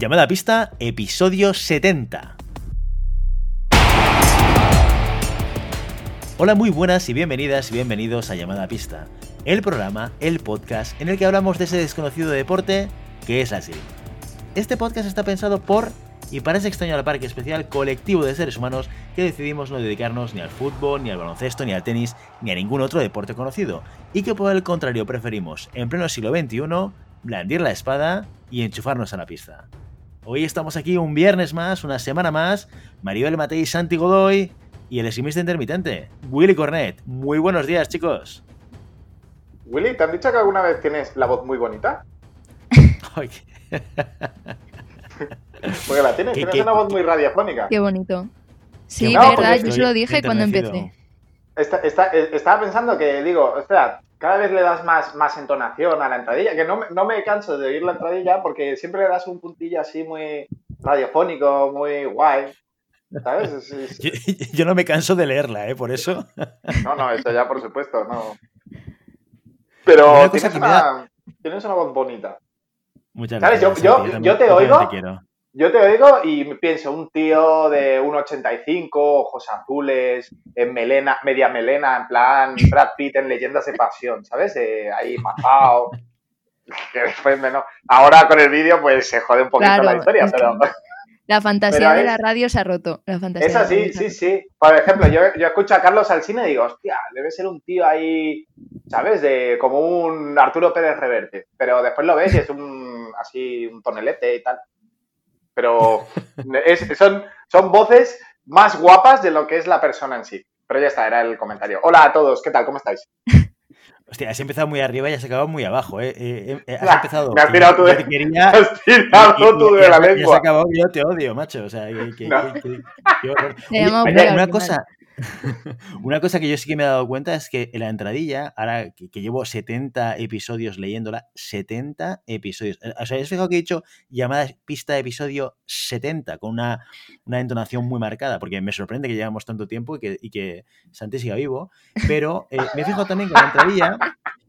Llamada pista, episodio 70. Hola, muy buenas y bienvenidas y bienvenidos a Llamada Pista, el programa, el podcast en el que hablamos de ese desconocido deporte que es así. Este podcast está pensado por y para ese extraño al parque especial colectivo de seres humanos que decidimos no dedicarnos ni al fútbol, ni al baloncesto, ni al tenis, ni a ningún otro deporte conocido, y que por el contrario preferimos, en pleno siglo XXI, blandir la espada y enchufarnos a la pista. Hoy estamos aquí un viernes más, una semana más, Maribel Matei, Santi Godoy y el eximista intermitente, Willy Cornet. Muy buenos días, chicos. Willy, ¿te han dicho que alguna vez tienes la voz muy bonita? Porque la tienes, tienes una voz muy radiofónica. Qué bonito. Sí, verdad, yo se lo dije cuando empecé. estaba pensando que, digo, espera, cada vez le das más, más entonación a la entradilla, que no, no me canso de oír la entradilla porque siempre le das un puntillo así muy radiofónico, muy guay. ¿Sabes? Yo, no me canso de leerla, ¿eh? Por eso. No, no, eso ya por supuesto, no. Pero tienes una, tienes una voz bonita. Muchas gracias. Yo, yo, te oigo. Yo te oigo y pienso, un tío de 1,85, ojos azules, en melena, media melena, en plan Brad Pitt en Leyendas de Pasión, ¿sabes? Eh, ahí majao. Que después menos. Ahora con el vídeo, pues se jode un poquito la historia, pero. La fantasía de la radio se ha roto. La fantasía es así, sí, sí. Por ejemplo, yo, yo escucho a Carlos Alcina y digo, hostia, debe ser un tío ahí, ¿sabes? De como un Arturo Pérez Reverte. Pero después lo ves y es un así un tonelete y tal pero son, son voces más guapas de lo que es la persona en sí. Pero ya está, era el comentario. Hola a todos, ¿qué tal? ¿Cómo estáis? Hostia, has empezado muy arriba y has acabado muy abajo, ¿eh? eh, eh has empezado. Me has tirado tú de, quería, has tirado tú de la lengua. Has acabado, yo te odio, macho. O sea, que, que, una cosa, Una cosa que yo sí que me he dado cuenta es que en la entradilla, ahora que, llevo 70 episodios leyéndola, 70 episodios. Eh, o sea, ¿has fijado que he dicho llamada pista episodio 70 con una, entonación muy marcada? Porque me sorprende que llevamos tanto tiempo y que, y que Santi siga vivo. Pero eh, me he fijado también que en la entradilla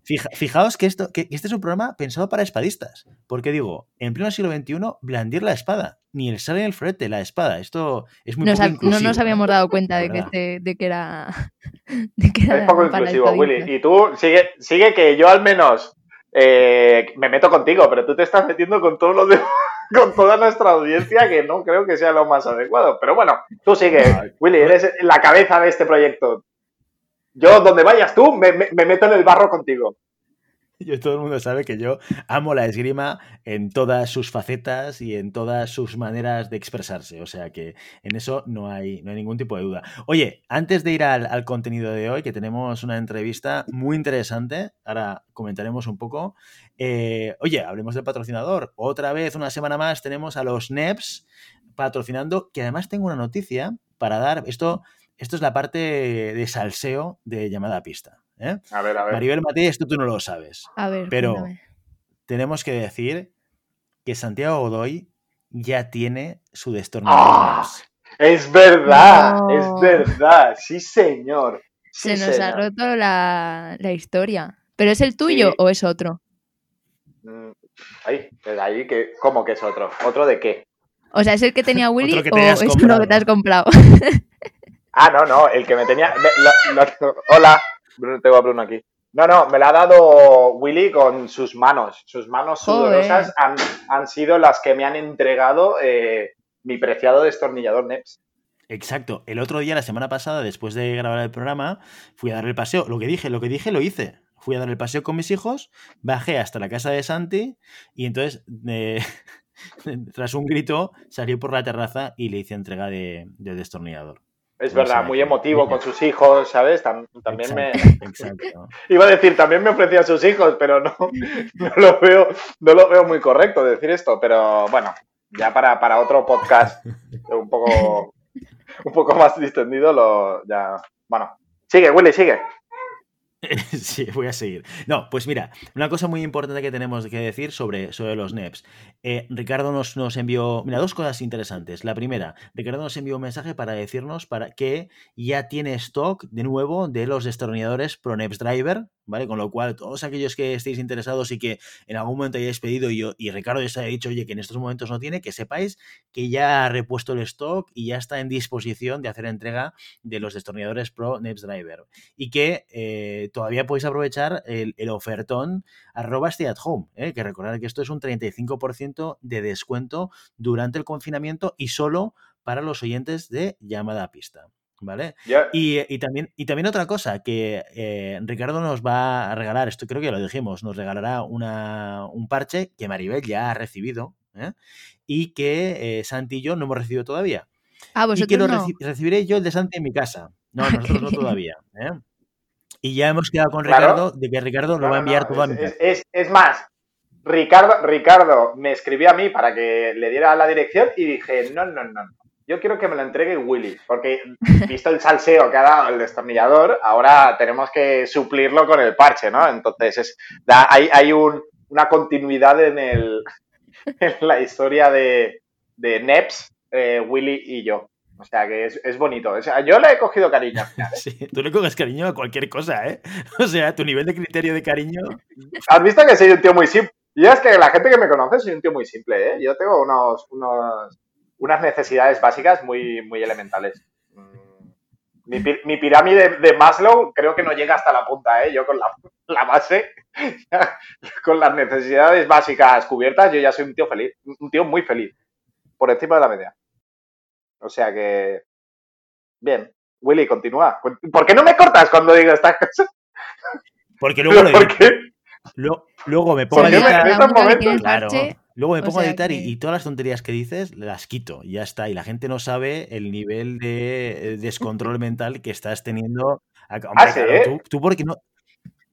fijaos que, esto, que este es un programa pensado para espadistas. Porque digo, en pleno siglo XXI, blandir la espada. Ni el sale ni el frete, la espada. Esto es muy nos poco No nos habíamos dado cuenta de, que, este, de que era. es poco inclusivo, Willy. Y tú, sigue, sigue que yo al menos eh, me meto contigo, pero tú te estás metiendo con todo lo de, con toda nuestra audiencia, que no creo que sea lo más adecuado. Pero bueno, tú sigue, Willy, eres la cabeza de este proyecto. Yo, donde vayas tú, me, meto en el barro contigo. Yo, todo el mundo sabe que yo amo la esgrima en todas sus facetas y en todas sus maneras de expresarse. O sea que en eso no hay, no hay ningún tipo de duda. Oye, antes de ir al, contenido de hoy, que tenemos una entrevista muy interesante, ahora comentaremos un poco. Eh, oye, hablemos del patrocinador. Otra vez, una semana más, tenemos a los NEPs patrocinando, que además tengo una noticia para dar. Esto esto es la parte de salseo de llamada a pista. ¿Eh? A ver, a ver. Maribel Mati, esto tú no lo sabes. A ver, pero tenemos que decir que Santiago Godoy ya tiene su destornillador. ¡Ah! Es verdad, es verdad, sí señor. Se nos ha roto la, historia. ¿Pero es el tuyo o es otro? Mm, ahí, ahí que, ¿cómo que es otro? ¿Otro de qué? O sea, ¿es el que tenía Willy o es uno que te has comprado? Ah, no, no, el que me tenía. hola, tengo a Bruno aquí. No, no, me la ha dado Willy con sus manos. Sus manos sudorosas han, sido las que me han entregado eh, mi preciado destornillador NEPS. Exacto. El otro día, la semana pasada, después de grabar el programa, fui a dar el paseo. Lo que dije, lo que dije, lo hice. Fui a dar el paseo con mis hijos, bajé hasta la casa de Santi y entonces, eh, tras un grito, salí por la terraza y le hice entrega de destornillador. Es verdad, muy emotivo con sus hijos, ¿sabes? también me. Iba a decir, también me ofrecía a sus hijos, pero no, no, lo veo, no lo veo muy correcto decir esto. Pero bueno, ya para, para otro podcast un poco, un poco más distendido, lo ya. Bueno, sigue, Willy, sigue. sí, voy a seguir. No, pues mira, una cosa muy importante que tenemos que decir sobre, sobre los NEPs. Eh, Ricardo nos, nos envió, mira, dos cosas interesantes. La primera, Ricardo nos envió un mensaje para decirnos para que ya tiene stock de nuevo de los destornilladores Pro NEPs Driver, ¿vale? Con lo cual, todos aquellos que estéis interesados y que en algún momento hayáis pedido y, yo, y Ricardo ya os haya dicho, oye, que en estos momentos no tiene, que sepáis que ya ha repuesto el stock y ya está en disposición de hacer entrega de los destornilladores Pro NEPs Driver. Y que eh, todavía podéis aprovechar el, el ofertón arroba stay at home, ¿eh? que recordad que esto es un 35% de descuento durante el confinamiento y solo para los oyentes de llamada a pista. ¿Vale? Y, y también, y también otra cosa, que eh, Ricardo nos va a regalar, esto creo que ya lo dijimos, nos regalará una, un parche que Maribel ya ha recibido ¿eh? y que eh, Santi y yo no hemos recibido todavía. Ah, Y que vosotros lo no. reci- recibiré yo el de Santi en mi casa. No, nosotros no todavía. ¿eh? Y ya hemos quedado con Claro. Ricardo de que Ricardo lo No, va a enviar no, todo es, es- es- es más, Ricardo, Ricardo me escribió a mí para que le diera la dirección y dije, no, no, no. Yo quiero que me lo entregue Willy, porque visto el salseo que ha dado el destornillador, ahora tenemos que suplirlo con el parche, ¿no? Entonces, es, da- hay, hay un- una continuidad en, el, en la historia de, de Neps, eh, Willy y yo. O sea que es, es bonito. O sea, yo le he cogido cariño. al final, ¿eh? Sí, tú le coges cariño a cualquier cosa, ¿eh? O sea, tu nivel de criterio de cariño. Has visto que soy un tío muy simple. Yo es que la gente que me conoce soy un tío muy simple, ¿eh? Yo tengo unos, unos- unas necesidades básicas muy, muy elementales. Mm, mi pirámide de Maslow creo que no llega hasta la punta, ¿eh? Yo con la, la base, con las necesidades básicas cubiertas, yo ya soy un tío feliz. Un tío muy feliz. Por encima de la media. O sea que... Bien. Willy, continúa. ¿Por qué no me cortas cuando digo estas cosas? Porque luego, ¿Por qué? Lo- luego me pongo a me- editar. Claro. Luego me o pongo a editar y, que- y todas las tonterías que dices las quito. Y ya está. Y la gente no sabe el nivel de eh, descontrol mental que estás teniendo. Ah, Hombre, Ah, ¿sí? claro, tú, tú porque no.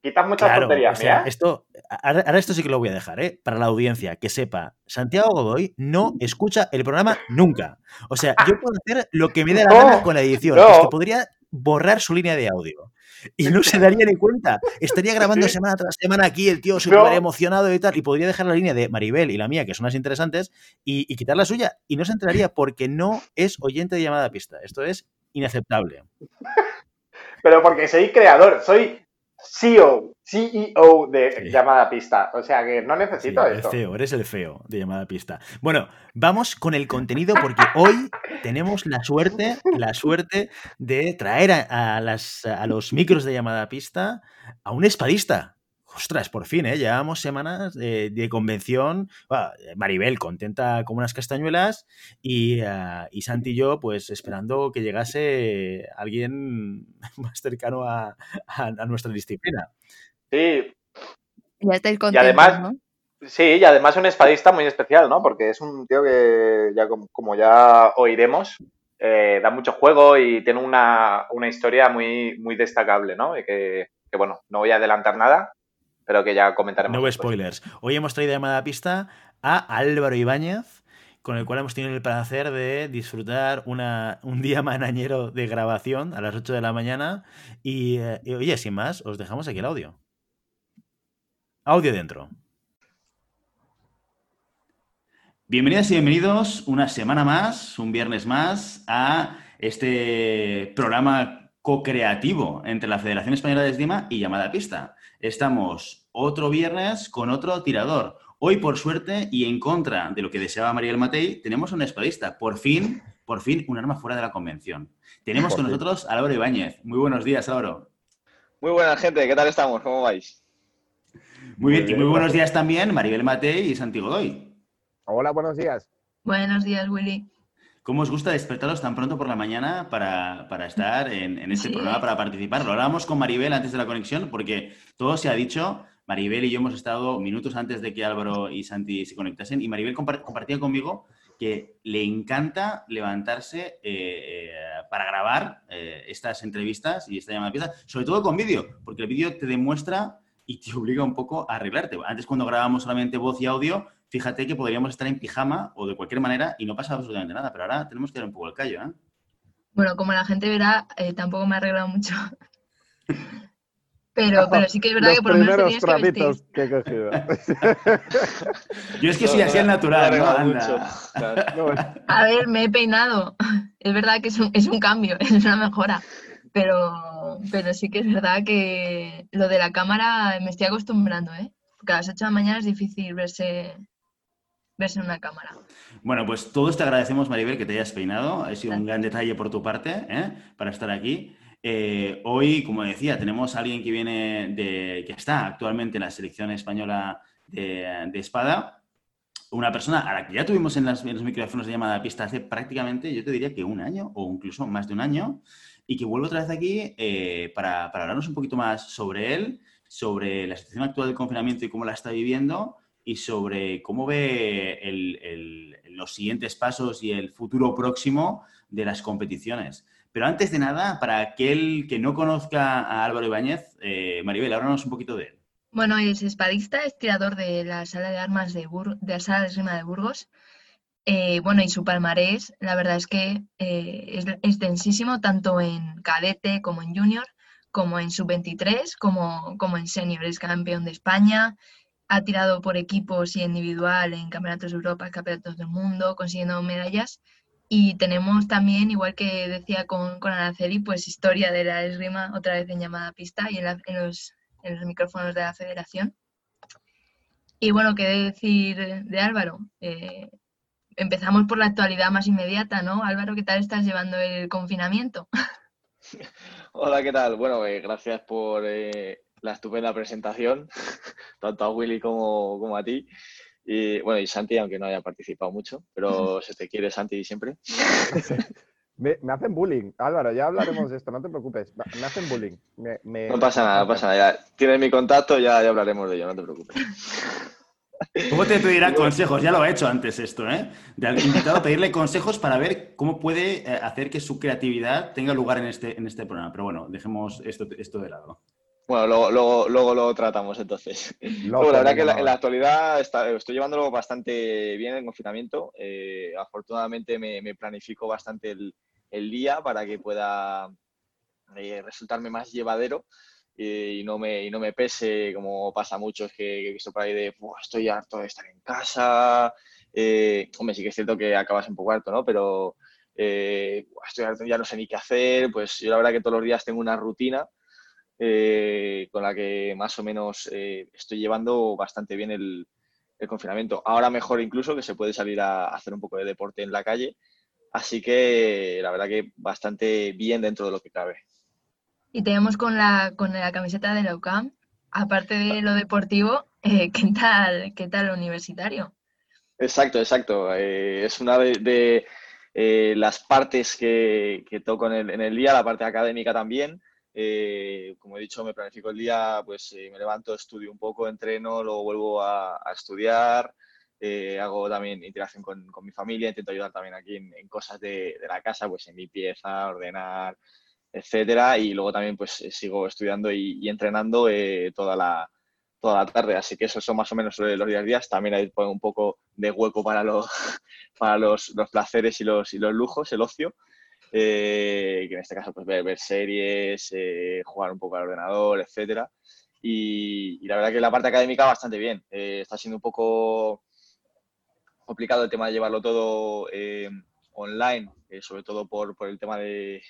Quitas muchas Claro, tonterías, o sea, esto, ahora, ahora esto sí que lo voy a dejar, ¿eh? Para la audiencia, que sepa, Santiago Godoy no escucha el programa nunca. O sea, yo puedo hacer lo que me dé la No, gana con la edición. no. Es que podría borrar su línea de audio. Y no se daría ni cuenta. Estaría grabando Sí. semana tras semana aquí, el tío No. súper emocionado y tal, y podría dejar la línea de Maribel y la mía, que son las interesantes, y, y quitar la suya. Y no se enteraría porque no es oyente de llamada a pista. Esto es inaceptable. Pero porque soy creador, soy CEO, CEO de Sí. llamada pista. O sea que no Sí, necesito el esto. feo, eres el feo de llamada pista. Bueno, vamos con el contenido porque hoy tenemos la suerte, la suerte de traer a, a las, a los micros de llamada pista a un espadista. Ostras, por fin, ¿eh? Llevamos semanas de, de convención. Bueno, Maribel contenta como unas castañuelas y, ah, y Santi y yo, pues esperando que llegase alguien más cercano a, a- a nuestra disciplina. Sí, Ya estáis contentos, además- ¿no? sí, y además un espadista muy especial, ¿no? Porque es un tío que, ya como, como ya oiremos, eh, da mucho juego y tiene una, una historia muy, muy destacable, ¿no? Y que, que, bueno, no voy a adelantar nada, pero que ya comentaremos. No spoilers. Hoy hemos traído llamada a pista a Álvaro Ibáñez, con el cual hemos tenido el placer de disfrutar una, un día manañero de grabación a las 8 de la mañana. Y, eh, y, oye, sin más, os dejamos aquí el audio. Audio dentro. Bienvenidas y bienvenidos una semana más, un viernes más, a este programa co-creativo entre la Federación Española de Esgrima y Llamada a Pista. Estamos otro viernes con otro tirador. Hoy, por suerte, y en contra de lo que deseaba Mariel Matei, tenemos un espadista. Por fin, por fin, un arma fuera de la convención. Tenemos Por con fin. nosotros a Álvaro Ibáñez. Muy buenos días, Álvaro. Muy buena gente, ¿qué tal estamos? ¿Cómo vais? Muy bien, y bien, muy buenos días también Maribel Matei y Santi Godoy. Hola, buenos días. Buenos días, Willy. ¿Cómo os gusta despertaros tan pronto por la mañana para, para estar en, en este Sí. programa, para participar? Lo hablábamos con Maribel antes de la conexión, porque todo se ha dicho. Maribel y yo hemos estado minutos antes de que Álvaro y Santi se conectasen, y Maribel compar- compartía conmigo que le encanta levantarse eh, eh, para grabar eh, estas entrevistas y esta llamada de pieza, sobre todo con vídeo, porque el vídeo te demuestra y te obliga un poco a arreglarte. Antes cuando grabábamos solamente voz y audio, fíjate que podríamos estar en pijama o de cualquier manera y no pasa absolutamente nada, pero ahora tenemos que dar un poco el callo, ¿eh? Bueno, como la gente verá, tampoco me ha arreglado mucho. Pero, pero sí que es verdad Los que por lo menos te primeros tienes que vestir. trapitos que he cogido. Yo es que soy así al natural, ¿no? Anda. No, A ver, me he peinado. Es verdad que es un, es un cambio, es una mejora. Pero, pero sí que es verdad que lo de la cámara me estoy acostumbrando, ¿eh? Porque a las 8 de la mañana es difícil verse, verse en una cámara. Bueno, pues todos te agradecemos, Maribel, que te hayas peinado. Ha sido un gran detalle por tu parte ¿eh? para estar aquí. Eh, hoy, como decía, tenemos a alguien que viene de, que está actualmente en la selección española de, de espada. Una persona a la que ya tuvimos en, las- en los micrófonos de llamada a pista hace prácticamente, yo te diría que un año o incluso más de un año, y que vuelve otra vez aquí eh, para, para hablarnos un poquito más sobre él, sobre la situación actual del confinamiento y cómo la está viviendo, y sobre cómo ve el- el- los siguientes pasos y el futuro próximo de las competiciones. Pero antes de nada, para aquel que no conozca a Álvaro Ibáñez, eh, Maribel, háblanos un poquito de él. Bueno, es espadista, es tirador de la sala de armas de, Bur- de la sala de de Burgos. Eh, bueno, y su palmarés, la verdad es que eh, es extensísimo, tanto en cadete como en junior, como en sub-23, como, como en senior. Es campeón de España, ha tirado por equipos y individual en campeonatos de Europa, campeonatos del mundo, consiguiendo medallas. Y tenemos también, igual que decía con, con Araceli, pues historia de la esgrima, otra vez en llamada pista y en, la- en los en los micrófonos de la federación. Y bueno, qué decir de Álvaro. Eh, empezamos por la actualidad más inmediata, ¿no? Álvaro, ¿qué tal estás llevando el confinamiento? Hola, ¿qué tal? Bueno, eh, gracias por eh, la estupenda presentación, tanto a Willy como, como a ti. Y bueno, y Santi, aunque no haya participado mucho, pero se te quiere Santi siempre. Me, me hacen bullying. Álvaro, ya hablaremos de esto, no te preocupes. Me hacen bullying. Me- me- No pasa nada, no pasa nada. Ya tienes mi contacto, ya, ya hablaremos de ello, no te preocupes. ¿Cómo te pedirá consejos? Ya lo ha hecho antes esto, ¿eh? De haber intentado pedirle consejos para ver cómo puede eh, hacer que su creatividad tenga lugar en este, en este programa. Pero bueno, dejemos esto, esto de lado. Bueno, luego, luego, luego lo tratamos entonces. Lo Bueno, la verdad que la- en la actualidad está- estoy llevándolo bastante bien el confinamiento. Eh, afortunadamente me, me planifico bastante el, el día para que pueda eh, resultarme más llevadero eh, y, no me, y no me pese como pasa a muchos que, que he visto por ahí de "Buah, estoy harto de estar en casa. Eh, hombre, sí que es cierto que acabas un poco harto, ¿no? Pero eh, "Buah, estoy harto, ya no sé ni qué hacer. Pues yo la verdad que todos los días tengo una rutina eh, con la que más o menos eh, estoy llevando bastante bien el, el confinamiento. Ahora mejor incluso que se puede salir a hacer un poco de deporte en la calle. Así que la verdad que bastante bien dentro de lo que cabe. Y tenemos con la, con la camiseta de la UCAM, aparte de lo deportivo, eh, ¿qué tal, qué tal lo universitario? Exacto, exacto. Eh, es una de, de, eh, las partes que, que toco en el, en el día, la parte académica también. Eh, como he dicho, me planifico el día, pues eh, me levanto, estudio un poco, entreno, luego vuelvo a, a estudiar, eh, hago también interacción con, mi familia, intento ayudar también aquí en, cosas de, la casa, pues en limpieza, ordenar, etcétera. Y luego también pues sigo estudiando y, entrenando toda la, tarde. Así que esos son más o menos los días días. También hay un poco de hueco para los, para los placeres y los, y los lujos, el ocio. Eh, que en este caso pues ver, series, eh, jugar un poco al ordenador, etcétera. Y, la verdad que la parte académica bastante bien. Eh, está siendo un poco complicado el tema de llevarlo todo online, sobre todo por, por el tema de,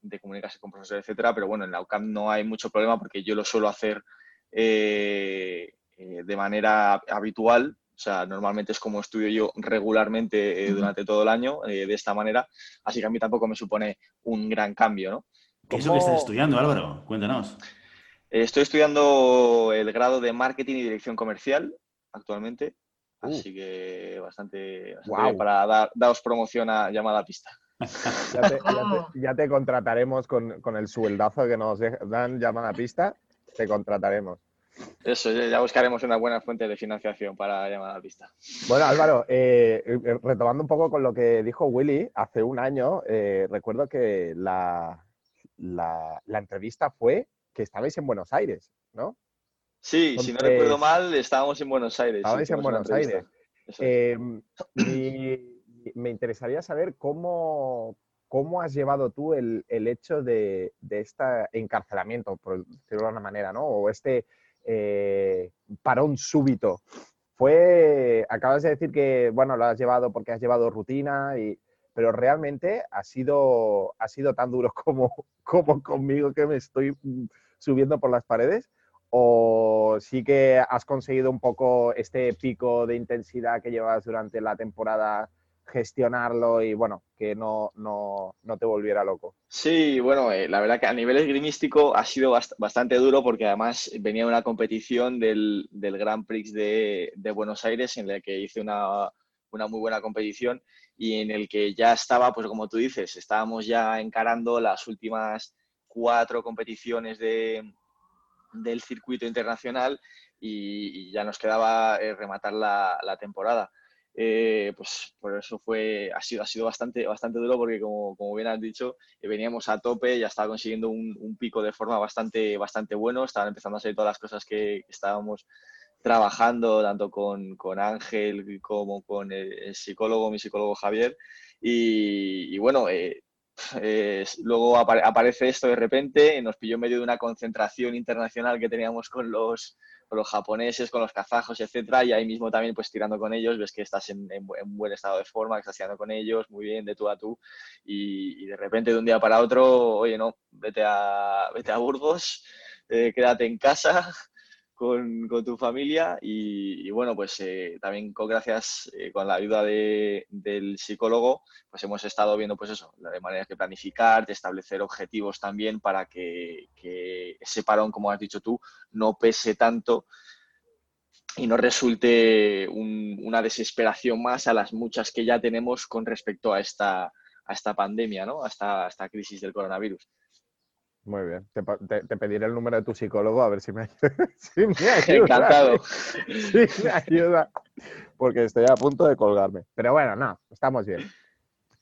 de comunicarse con profesores, etcétera. Pero bueno, en la UCAM no hay mucho problema porque yo lo suelo hacer de manera habitual. O sea, normalmente es como estudio yo regularmente eh, durante todo el año, eh, de esta manera. Así que a mí tampoco me supone un gran cambio, ¿no? ¿Qué es lo que ¿Cómo- estás estudiando, Álvaro? Cuéntanos. Eh, Estoy estudiando el grado de Marketing y Dirección Comercial actualmente. Uh. Así que bastante, bien para dar, daros promoción a llamada a pista. Ya te, ya te- ya te contrataremos con, con el sueldazo que nos dan llamada a pista. Te contrataremos. Eso, ya buscaremos una buena fuente de financiación para llamada a pista. Bueno, Álvaro, eh, eh, retomando un poco con lo que dijo Willy, hace un año eh, recuerdo que la, la, la entrevista fue que estabais en Buenos Aires, ¿no? Sí, si no recuerdo mal, estábamos en Buenos Aires. Estabais en Buenos. Aires. Eh, mi- me interesaría saber cómo, ¿cómo has llevado tú el, hecho de, este encarcelamiento, por decirlo de una manera, ¿no? O este eh, parón súbito. Fue, acabas de decir que, bueno, lo has llevado porque has llevado rutina, y, pero realmente ha sido, ha sido tan duro como, como conmigo que me estoy mm, subiendo por las paredes. ¿O sí que has conseguido un poco este pico de intensidad que llevas durante la temporada gestionarlo y bueno, que no, no, no te volviera loco. Sí, bueno, eh, la verdad que a nivel esgrimístico ha sido bastante duro porque además venía una competición del, del Grand Prix de, Buenos Aires en la que hice una, una, muy buena competición y en el que ya estaba, pues como tú dices, estábamos ya encarando las últimas cuatro competiciones de, del circuito internacional y, ya nos quedaba eh, rematar la temporada. Eh, pues por eso fue, ha sido, ha sido bastante, bastante duro porque como, como bien has dicho, eh, veníamos a tope, ya estaba consiguiendo un, pico de forma bastante, bastante bueno, estaban empezando a salir todas las cosas que, estábamos trabajando, tanto con, con, Ángel como con el, psicólogo, mi psicólogo Javier, y, bueno, eh, luego aparece esto de repente, nos pilló en medio de una concentración internacional que teníamos con los, con los japoneses, con los kazajos, etcétera, y ahí mismo también pues tirando con ellos, ves que estás en, en, buen estado de forma, que estás tirando con ellos, muy bien, de tú a tú, y, de repente de un día para otro, oye, no, vete a, vete a Burgos, eh, quédate en casa, con, tu familia y, bueno, pues eh, también con gracias eh, con la ayuda del psicólogo, pues hemos estado viendo pues eso, de maneras de planificar, de establecer objetivos también para que, ese parón, como has dicho tú, no pese tanto y no resulte una desesperación más a las muchas que ya tenemos con respecto a esta, a esta pandemia, ¿no? a esta crisis del coronavirus. Muy bien. Te, pediré el número de tu psicólogo a ver si me, ayuda. Encantado. Sí, me ayuda. Porque estoy a punto de colgarme. Pero bueno, no, estamos bien.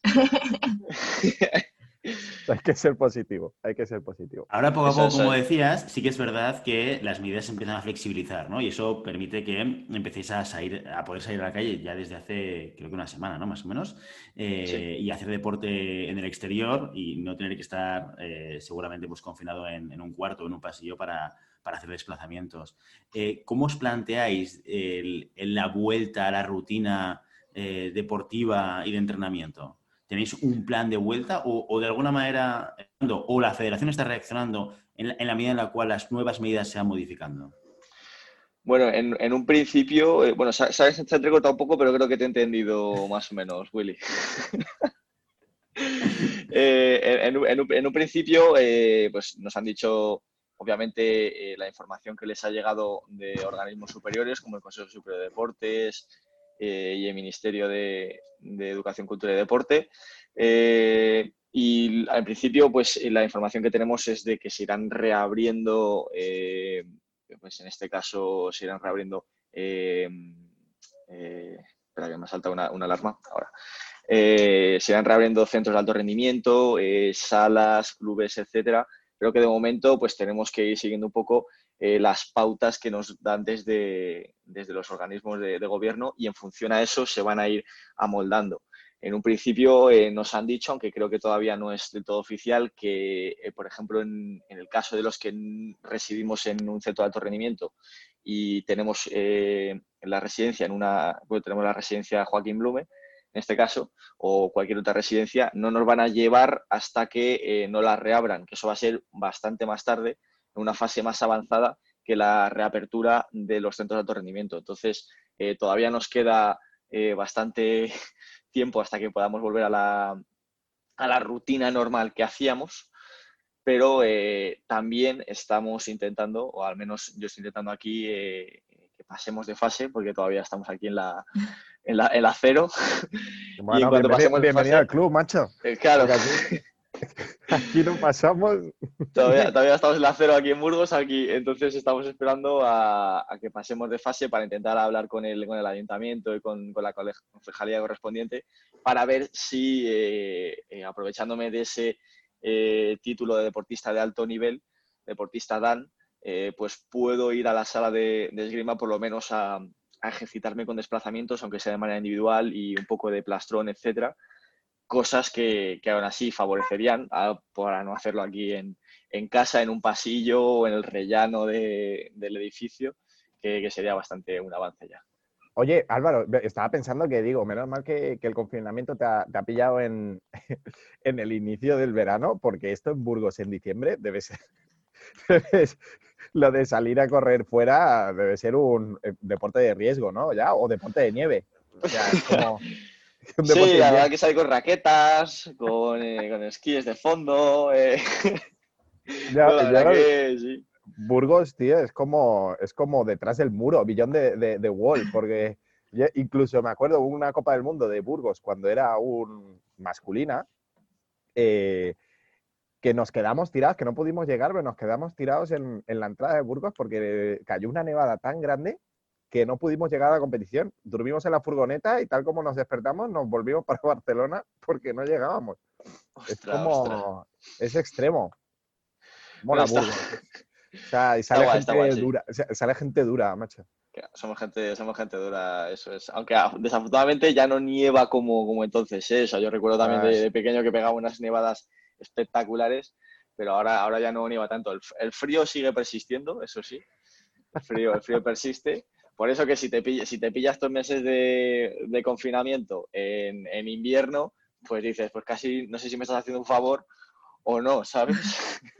hay que ser positivo, hay que ser positivo. Ahora poco a poco, como decías, sí que es verdad que las medidas se empiezan a flexibilizar, ¿no? Y eso permite que empecéis a salir, a poder salir a la calle ya desde hace, creo que una semana, ¿no? Más o menos, eh, y hacer deporte en el exterior y no tener que estar eh, seguramente pues confinado en, un cuarto o en un pasillo para, hacer desplazamientos. Eh, ¿Cómo os planteáis la vuelta a la rutina deportiva y de entrenamiento? ¿Tenéis un plan de vuelta o, de alguna manera, o la federación está reaccionando en la, medida en la cual las nuevas medidas se van modificando? Bueno, en, un principio, eh, bueno, sabes, ha entrecortado un poco, pero creo que te he entendido más o menos, Willy. Eh, en, un, principio, eh, pues nos han dicho, obviamente, la información que les ha llegado de organismos superiores, como el Consejo Superior de Deportes, eh, y el Ministerio de, Educación, Cultura y Deporte. Eh, y al principio, pues la información que tenemos es de que se irán reabriendo, eh, pues en este caso se irán reabriendo, espera que me ha saltado una, alarma ahora, se irán reabriendo centros de alto rendimiento, salas, clubes, etcétera, pero que de momento pues tenemos que ir siguiendo un poco eh, las pautas que nos dan desde, desde los organismos de, gobierno y en función a eso se van a ir amoldando. En un principio eh, nos han dicho, aunque creo que todavía no es del todo oficial, que, eh, por ejemplo, en, el caso de los que residimos en un centro de alto rendimiento y tenemos la residencia en una, tenemos la residencia Joaquín Blume, en este caso, o cualquier otra residencia, no nos van a llevar hasta que no la reabran, que eso va a ser bastante más tarde, en una fase más avanzada que la reapertura de los centros de alto rendimiento. Entonces, eh, todavía nos queda eh, bastante tiempo hasta que podamos volver a la, a la rutina normal que hacíamos, pero eh, también estamos intentando, o al menos yo estoy intentando aquí, que pasemos de fase, porque todavía estamos aquí en la, en la, en la cero. Bueno, bienvenido, al club, macho. claro. Aquí no pasamos. Todavía, estamos en la cero aquí en Burgos, aquí, entonces estamos esperando a, que pasemos de fase para intentar hablar con el, con el ayuntamiento y con, la concejalía correspondiente para ver si, eh, eh, aprovechándome de ese eh, título de deportista de alto nivel, deportista DAN, pues puedo ir a la sala de, esgrima por lo menos a, ejercitarme con desplazamientos, aunque sea de manera individual y un poco de plastrón, etcétera cosas que, que aún así favorecerían para no hacerlo aquí en, en, casa, en un pasillo o en el rellano de, del edificio, que, sería bastante un avance ya. Oye, Álvaro, estaba pensando que digo, menos mal que, el confinamiento te ha, pillado en, en, el inicio del verano, porque esto en Burgos en diciembre debe ser, lo de salir a correr fuera debe ser un eh, deporte de riesgo, ¿no? Ya, o deporte de nieve. O sea, es como... sí, la verdad que salir con raquetas, con, eh, con esquíes de fondo. Eh. Ya, Burgos, tío, es como, es como detrás del muro, billón de, de, Wall, porque incluso me acuerdo una Copa del Mundo de Burgos cuando era un masculina, eh, que nos quedamos tirados, que no pudimos llegar, pero nos quedamos tirados en, en la entrada de Burgos porque cayó una nevada tan grande que no pudimos llegar a la competición. Durmimos en la furgoneta y tal como nos despertamos, nos volvimos para Barcelona porque no llegábamos. es como. Es extremo. Mola O sea, y sale gente dura. Sale gente dura, macho. Somos gente, somos gente dura, eso es. Aunque ah, desafortunadamente ya no nieva como, como entonces, ¿eh? yo recuerdo también de, pequeño que pegaba unas nevadas espectaculares, pero ahora, ahora ya no nieva tanto. El, frío sigue persistiendo, eso sí. El frío, el frío persiste. Por eso que si te, pillas, si te pillas estos meses de, confinamiento en, invierno, pues dices, pues casi no sé si me estás haciendo un favor o no, ¿sabes?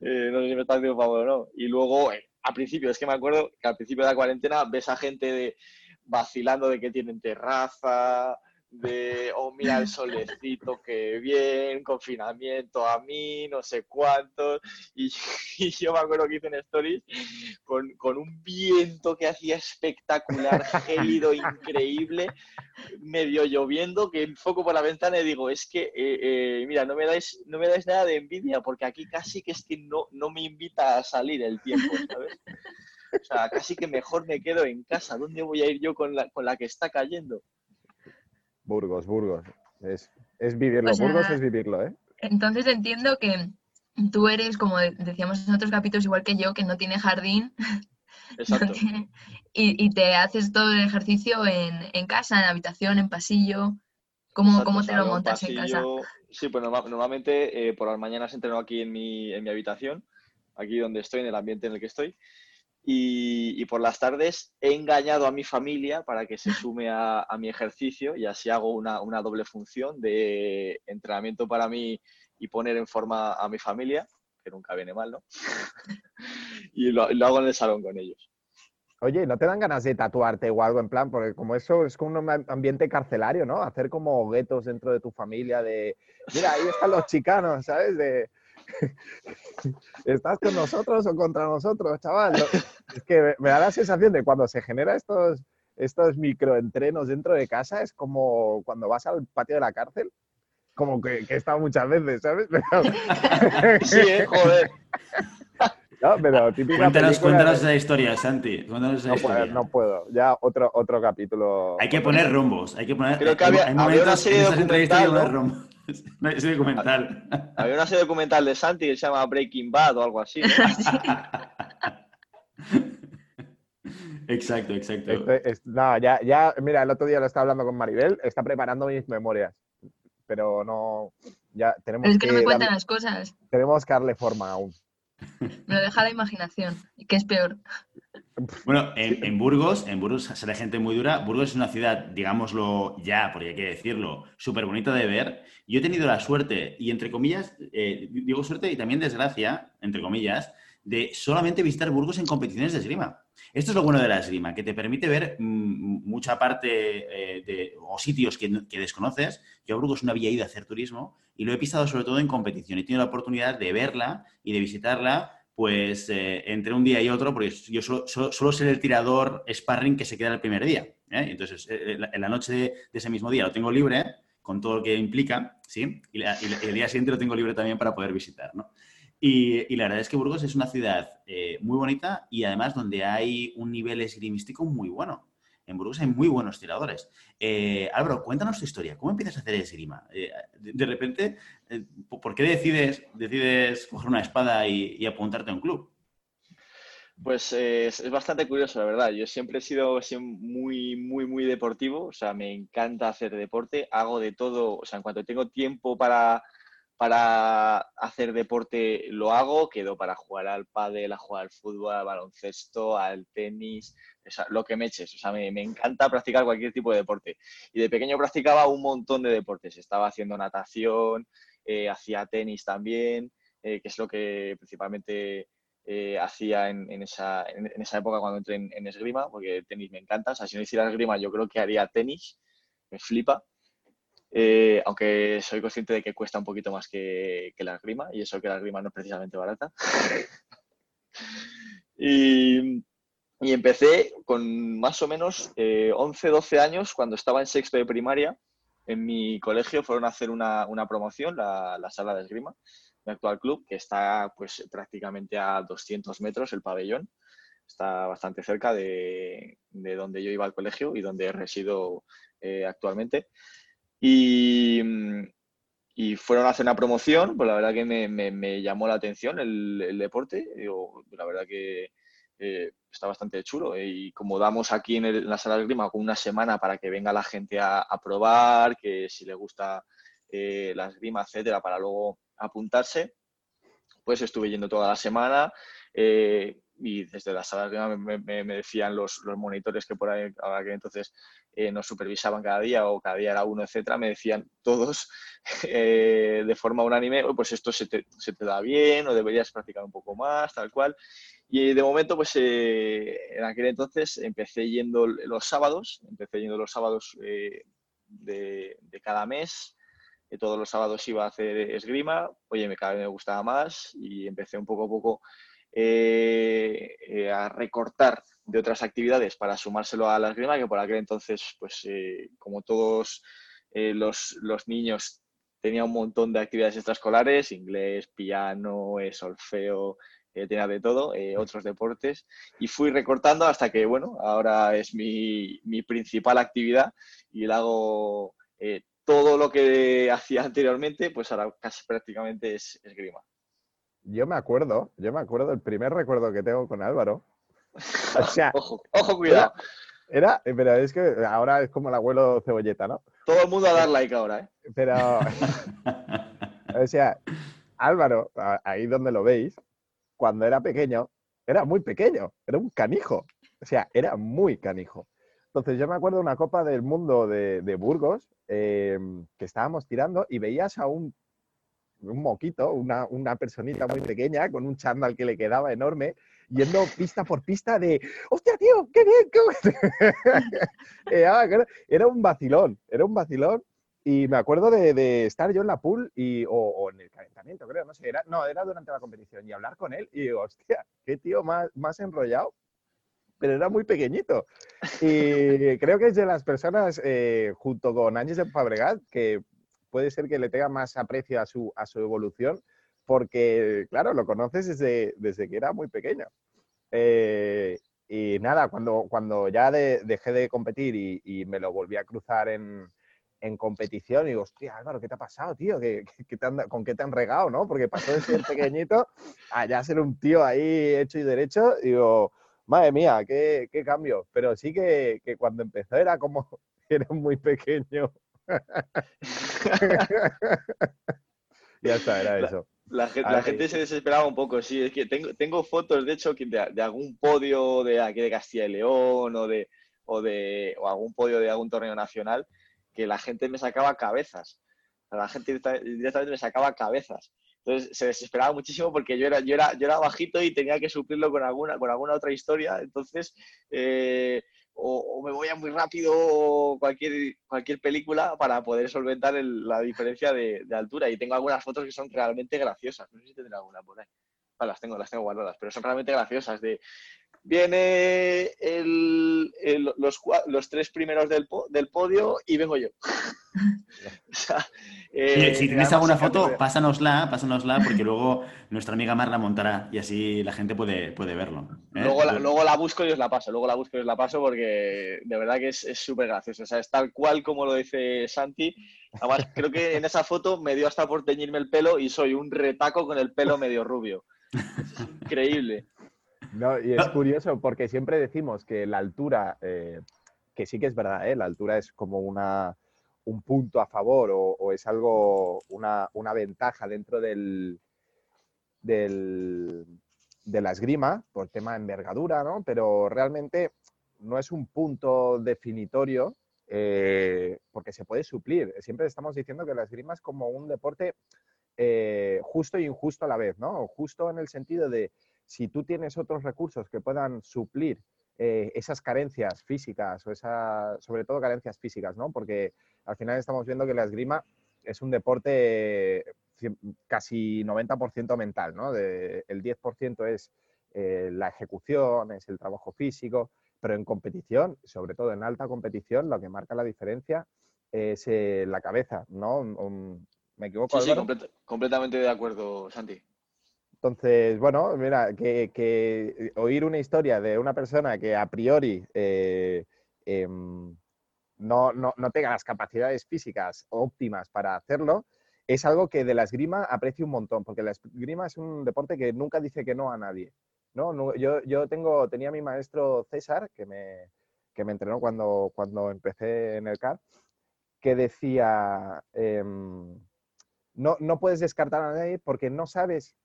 Eh, no sé si me estás haciendo un favor o no. Y luego, eh, al principio, es que me acuerdo que al principio de la cuarentena ves a gente de, vacilando de que tienen terraza, de, oh, mira el solecito, que bien, confinamiento a mí, no sé cuántos. Y, yo me acuerdo que hice en Stories con, con un viento que hacía espectacular, gélido, increíble, medio lloviendo, que enfoco por la ventana y digo, es que, eh, eh, mira, no me, dais, no me dais nada de envidia, porque aquí casi que es que no, no me invita a salir el tiempo, ¿sabes? O sea, casi que mejor me quedo en casa. ¿Dónde voy a ir yo con la, con la que está cayendo? Burgos, Burgos. Es, vivirlo. Burgos es vivirlo, ¿eh? Entonces entiendo que tú eres, como decíamos en otros capítulos, igual que yo, que no tiene jardín. Exacto. y, te haces todo el ejercicio en, casa, en habitación, en pasillo. ¿Cómo, ¿cómo te lo montas en casa? Sí, pues normalmente eh, por las mañanas entreno aquí en mi, en mi habitación, aquí donde estoy, en el ambiente en el que estoy. Y, por las tardes he engañado a mi familia para que se sume a, mi ejercicio y así hago una, doble función de entrenamiento para mí y poner en forma a mi familia, que nunca viene mal, ¿no? y lo, hago en el salón con ellos. Oye, ¿no te dan ganas de tatuarte o algo en plan? Porque como eso es como un ambiente carcelario, ¿no? Hacer como guetos dentro de tu familia de, mira, ahí están los chicanos, ¿sabes? De, ¿Estás con nosotros o contra nosotros, chaval? Es que me da la sensación de cuando se genera estos, estos microentrenos dentro de casa, es como cuando vas al patio de la cárcel, como que, he estado muchas veces, ¿sabes? Sí, ¿eh? joder. No, pero cuéntanos, cuéntanos esa historia, Santi. Cuéntanos esa no historia. Puedo, no puedo. Ya otro, otro capítulo. Hay que poner rumbos. Hay que poner. Creo que había, hay una serie entrevistas ¿no? rumbos. No, es documental. Había una serie documental de Santi que se llama Breaking Bad o algo así. exacto, exacto. no, ya, ya, mira, el otro día lo estaba hablando con Maribel, está preparando mis memorias, pero no, ya tenemos es que, no me cuentan las cosas. Tenemos que darle forma aún. Me lo deja la imaginación, que es peor. Bueno, en, Burgos, en Burgos sale gente muy dura. Burgos es una ciudad, digámoslo ya, porque hay que decirlo, súper bonita de ver. Yo he tenido la suerte, y entre comillas, eh, digo suerte y también desgracia, entre comillas, de solamente visitar Burgos en competiciones de esgrima. Esto es lo bueno de la esgrima, que te permite ver mm, mucha parte eh, de, o sitios que, desconoces. Yo a Burgos no había ido a hacer turismo y lo he pisado sobre todo en competición. He tenido la oportunidad de verla y de visitarla pues eh, entre un día y otro, porque yo solo, ser el tirador sparring que se queda el primer día. ¿eh? Entonces, en la noche de, ese mismo día lo tengo libre, con todo lo que implica, ¿sí? Y, el día siguiente lo tengo libre también para poder visitar, ¿no? Y, la verdad es que Burgos es una ciudad eh, muy bonita y además donde hay un nivel esgrimístico muy bueno. En Burgos hay muy buenos tiradores. Eh, Álvaro, cuéntanos tu historia. ¿Cómo empiezas a hacer esgrima? Eh, de, repente, ¿por qué decides, decides coger una espada y, apuntarte a un club? Pues eh, es, bastante curioso, la verdad. Yo siempre he sido muy, muy, muy deportivo. O sea, me encanta hacer deporte. Hago de todo. O sea, en cuanto tengo tiempo para, para hacer deporte, lo hago. Quedo para jugar al pádel, a jugar al fútbol, al baloncesto, al tenis, lo que me eches. O sea, me, encanta practicar cualquier tipo de deporte. Y de pequeño practicaba un montón de deportes. Estaba haciendo natación, eh, hacía tenis también, eh, que es lo que principalmente eh, hacía en, esa, en, esa, época cuando entré en, esgrima, porque tenis me encanta. O sea, si no hiciera esgrima, yo creo que haría tenis. Me flipa. Eh, aunque soy consciente de que cuesta un poquito más que, la esgrima, y eso que la esgrima no es precisamente barata. y, empecé con más o menos 11, 12 años, cuando estaba en sexto de primaria. En mi colegio fueron a hacer una, promoción, la, la sala de esgrima mi actual club, que está pues prácticamente a 200 metros el pabellón. Está bastante cerca de, donde yo iba al colegio y donde resido eh, actualmente. Y, fueron a hacer una promoción, pues la verdad que me, llamó la atención el, deporte. la verdad que eh, está bastante chulo. Y como damos aquí en, la sala de grima con una semana para que venga la gente a, probar, que si le gusta eh, la esgrima, etcétera, para luego apuntarse, pues estuve yendo toda la semana eh, y desde la sala me, me, decían los, los, monitores que por ahí, ahora que entonces eh, nos supervisaban cada día o cada día era uno, etcétera, me decían todos eh, de forma unánime, pues esto se te, se te, da bien o deberías practicar un poco más, tal cual. Y de momento, pues en aquel entonces empecé yendo los sábados, empecé yendo los sábados de, cada mes todos los sábados iba a hacer esgrima, oye, me, cada vez me gustaba más y empecé un poco a poco eh, eh, a recortar de otras actividades para sumárselo a la esgrima, que por aquel entonces, pues eh, como todos los, niños, tenía un montón de actividades extraescolares, inglés, piano, solfeo, tenía de todo, otros deportes, y fui recortando hasta que, bueno, ahora es mi, mi principal actividad y la hago todo lo que hacía anteriormente, pues ahora casi prácticamente es esgrima. Yo me acuerdo, yo me acuerdo, el primer recuerdo que tengo con Álvaro. ojo, ojo, cuidado. Era, pero es que ahora es como el abuelo cebolleta, ¿no? Todo el mundo a dar like ahora, ¿eh? Pero, o sea, Álvaro, ahí donde lo veis, cuando era pequeño, era muy pequeño, era un canijo. O sea, era muy canijo. Entonces yo me acuerdo de una Copa del Mundo de, Burgos em, que estábamos tirando y veías a un, un moquito, una, una, personita muy pequeña con un chándal que le quedaba enorme, yendo pista por pista de, hostia, tío, qué bien, qué ah, Era un vacilón, era un vacilón. Y me acuerdo de, estar yo en la pool y, o, en el calentamiento, creo, no sé, era, no, era durante la competición y hablar con él y digo, hostia, qué tío más, más enrollado pero era muy pequeñito. Y creo que es de las personas, eh, junto con Ángel de Fabregat, que puede ser que le tenga más aprecio a su, a su evolución, porque, claro, lo conoces desde, desde que era muy pequeño. Eh, y nada, cuando, cuando ya dejé de competir y, me lo volví a cruzar en, en competición, y digo, hostia, Álvaro, ¿qué te ha pasado, tío? ¿Qué, ¿Con qué te han regado, no? Porque pasó de ser pequeñito a ya ser un tío ahí hecho y derecho, digo, madre mía, qué, cambio. Pero sí que, cuando empezó era como, era muy pequeño. ya está, era eso. La, gente se desesperaba un poco, sí. Es que tengo, tengo fotos, de hecho, de, de algún podio de aquí de Castilla y León o de, o de o algún podio de algún torneo nacional que la gente me sacaba cabezas. La gente directamente me sacaba cabezas. Entonces se desesperaba muchísimo porque yo era, yo era, yo era bajito y tenía que suplirlo con alguna, con alguna otra historia. Entonces, eh, o, me voy a muy rápido o cualquier, cualquier película para poder solventar la diferencia de, altura. Y tengo algunas fotos que son realmente graciosas. No sé si tendré alguna por. Ah, las tengo, las tengo guardadas, pero son realmente graciosas. De, viene el, los, los, tres primeros del, del, podio y vengo yo. Eh, si tienes alguna foto, pásanosla, pásanosla, porque luego nuestra amiga Mar la montará y así la gente puede, puede verlo. ¿eh? Luego, la, luego la busco y os la paso, luego la busco y os la paso porque de verdad que es súper gracioso. O sea, es tal cual como lo dice Santi. Además, creo que en esa foto me dio hasta por teñirme el pelo y soy un retaco con el pelo medio rubio. Es increíble. No, y es curioso porque siempre decimos que la altura, eh, que sí que es verdad, ¿eh? la altura es como una, un punto a favor o, es algo, una, una, ventaja dentro del, del, de la esgrima, por tema de envergadura, ¿no? Pero realmente no es un punto definitorio eh, porque se puede suplir. Siempre estamos diciendo que la esgrima es como un deporte eh, justo y injusto a la vez, ¿no? Justo en el sentido de si tú tienes otros recursos que puedan suplir eh, esas carencias físicas o esa, sobre todo carencias físicas, ¿no? Porque al final estamos viendo que la esgrima es un deporte casi 90% mental, ¿no? el 10% es eh, la ejecución, es el trabajo físico, pero en competición, sobre todo en alta competición, lo que marca la diferencia es la cabeza, ¿no? ¿Me equivoco? Sí, sí, completamente de acuerdo, Santi. Entonces, bueno, mira, que, oír una historia de una persona que a priori eh, em, no, tenga las capacidades físicas óptimas para hacerlo, es algo que de la esgrima aprecio un montón, porque la esgrima es un deporte que nunca dice que no a nadie. ¿no? yo, yo tengo, tenía a mi maestro César, que me, que me entrenó cuando, cuando empecé en el CAR, que decía, em, no, no puedes descartar a nadie porque no sabes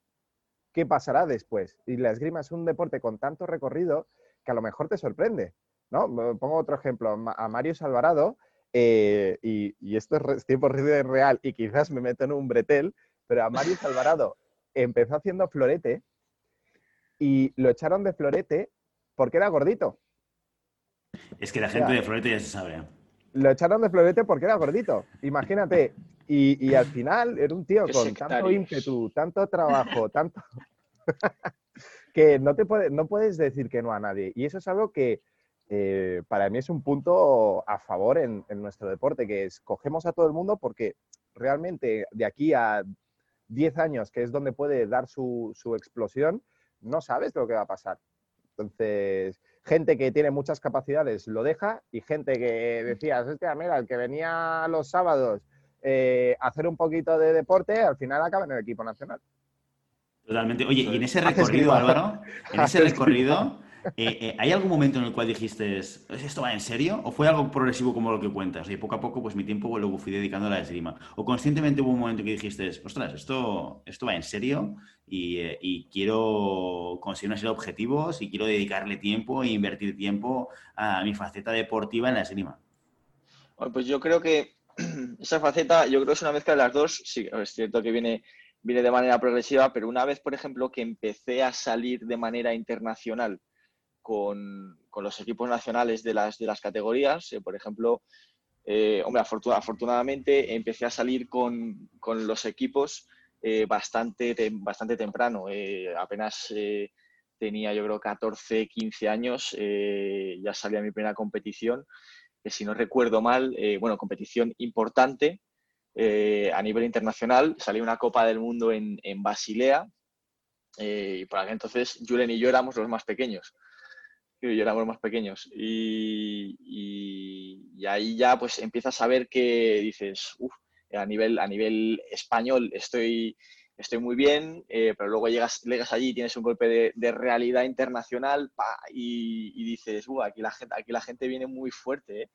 qué pasará después. Y la esgrima es un deporte con tanto recorrido que a lo mejor te sorprende. ¿no? Pongo otro ejemplo, a Mario Alvarado, eh, y, esto es tiempo real y quizás me meto en un bretel, pero a Mario Alvarado empezó haciendo florete y lo echaron de florete porque era gordito. Es que la gente de florete ya se sabe. Lo echaron de florete porque era gordito. Imagínate, y, al final era un tío con tanto ímpetu, tanto trabajo, tanto... que no, te puede, no puedes decir que no a nadie. Y eso es algo que eh, para mí es un punto a favor en, nuestro deporte, que es cogemos a todo el mundo porque realmente de aquí a 10 años, que es donde puede dar su, su explosión, no sabes lo que va a pasar. Entonces, gente que tiene muchas capacidades lo deja y gente que decías, hostia, mira, el que venía los sábados eh, hacer un poquito de deporte, al final acaba en el equipo nacional. Totalmente. Oye, y en ese recorrido, Álvaro, en ese recorrido, eh, eh, ¿hay algún momento en el cual dijiste, ¿esto va en serio? ¿O fue algo progresivo como lo que cuentas? Y poco a poco, pues mi tiempo lo fui dedicando a la esgrima. ¿O conscientemente hubo un momento que dijiste, ostras, esto, esto va en serio y, quiero conseguir una serie de objetivos y quiero dedicarle tiempo e invertir tiempo a mi faceta deportiva en la esgrima? pues yo creo que esa faceta yo creo que es una mezcla de las dos. Sí, es cierto que viene, viene de manera progresiva, pero una vez, por ejemplo, que empecé a salir de manera internacional con, los equipos nacionales de las, de las categorías, eh, por ejemplo, eh, hombre, afortunadamente empecé a salir con, los equipos eh, bastante, bastante temprano. apenas tenía, yo creo, 14, 15 años, ya salía mi primera competición si no recuerdo mal, eh, bueno, competición importante eh, a nivel internacional. Salió una Copa del Mundo en, Basilea eh, y por aquel entonces Julen y yo éramos los más pequeños. Yo éramos más pequeños. Y, ahí ya pues empiezas a ver que dices, uff, a nivel, a nivel español estoy estoy muy bien, eh, pero luego llegas, llegas allí y tienes un golpe de, realidad internacional y, dices, aquí, la gente, aquí la gente viene muy fuerte, ¿eh?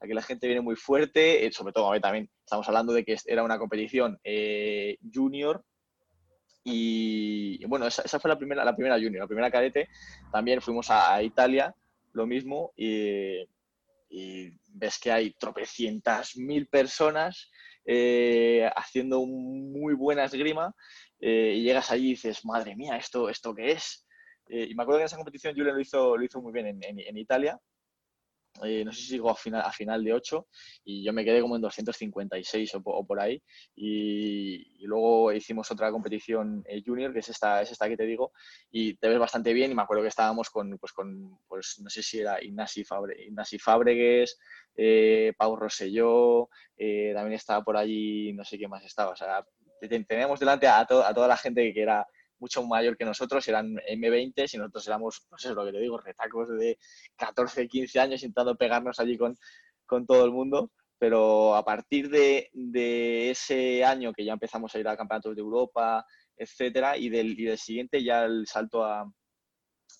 aquí la gente viene muy fuerte, eh, sobre todo a también estamos hablando de que era una competición junior y, bueno, esa, fue la primera, la primera junior, la primera cadete, también fuimos a, Italia, lo mismo, y ves que hay tropecientas mil personas eh, haciendo muy buena esgrima eh, y llegas allí y dices, madre mía, ¿esto, esto qué es? Eh, y me acuerdo que en esa competición Julian lo hizo, lo hizo muy bien en Italia eh, no sé si llegó a final, a final de 8 y yo me quedé como en 256 o, por ahí. Y, luego hicimos otra competición eh, junior, que es esta, es esta que te digo, y te ves bastante bien. Y me acuerdo que estábamos con, pues, con pues, no sé si era Ignasi, Fábregues, eh, Pau Rosselló, también estaba por allí, no sé qué más estaba. O sea, teníamos delante a, a toda la gente que era mucho mayor que nosotros, eran M20 y nosotros éramos, no sé lo que te digo, retacos de 14, 15 años intentando pegarnos allí con, con todo el mundo. Pero a partir de, de, ese año que ya empezamos a ir a campeonatos de Europa, etcétera, y del, y del siguiente ya el salto a,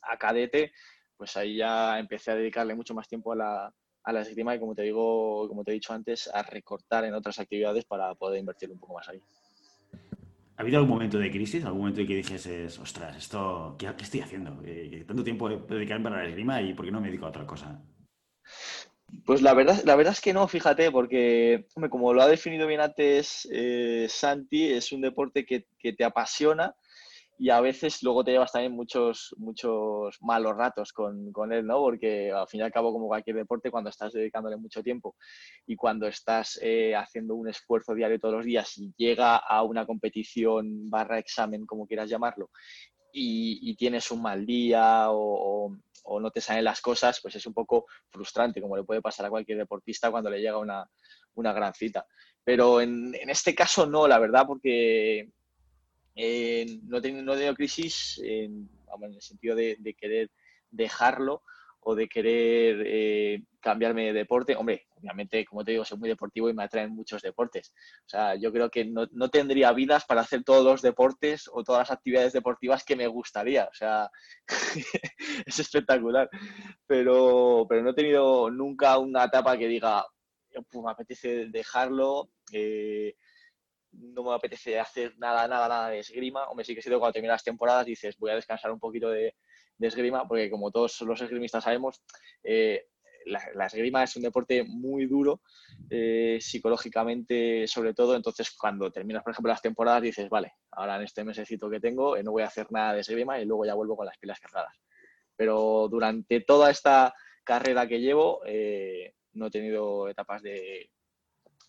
a cadete, pues ahí ya empecé a dedicarle mucho más tiempo a la, a la esgrima y como te digo, como te he dicho antes, a recortar en otras actividades para poder invertir un poco más ahí. ¿Ha habido algún momento de crisis? ¿Algún momento en que dijeses, ostras, esto, ¿qué, estoy haciendo? Tanto tiempo dedicarme para la esgrima y ¿por qué no me dedico a otra cosa? Pues la verdad, la verdad es que no, fíjate, porque como lo ha definido bien antes eh, Santi, es un deporte que, te apasiona y a veces luego te llevas también muchos, muchos malos ratos con, con, él, ¿no? Porque al fin y al cabo, como cualquier deporte, cuando estás dedicándole mucho tiempo y cuando estás eh, haciendo un esfuerzo diario todos los días y llega a una competición barra examen, como quieras llamarlo, y, tienes un mal día o, o, no te salen las cosas, pues es un poco frustrante, como le puede pasar a cualquier deportista cuando le llega una, una gran cita. Pero en, en este caso no, la verdad, porque eh, no, he tenido, crisis en, el sentido de, querer dejarlo o de querer eh, cambiarme de deporte. Hombre, obviamente, como te digo, soy muy deportivo y me atraen muchos deportes. O sea, yo creo que no, no, tendría vidas para hacer todos los deportes o todas las actividades deportivas que me gustaría. O sea, es espectacular. Pero, pero no he tenido nunca una etapa que diga, pues me apetece dejarlo. Eh, no me apetece hacer nada, nada, nada de esgrima. Hombre, sí que sido cuando terminas las temporadas dices, voy a descansar un poquito de, esgrima, porque como todos los esgrimistas sabemos, eh, la, esgrima es un deporte muy duro, eh, psicológicamente sobre todo, entonces cuando terminas, por ejemplo, las temporadas dices, vale, ahora en este mesecito que tengo eh, no voy a hacer nada de esgrima y luego ya vuelvo con las pilas cargadas. Pero durante toda esta carrera que llevo, no he tenido etapas de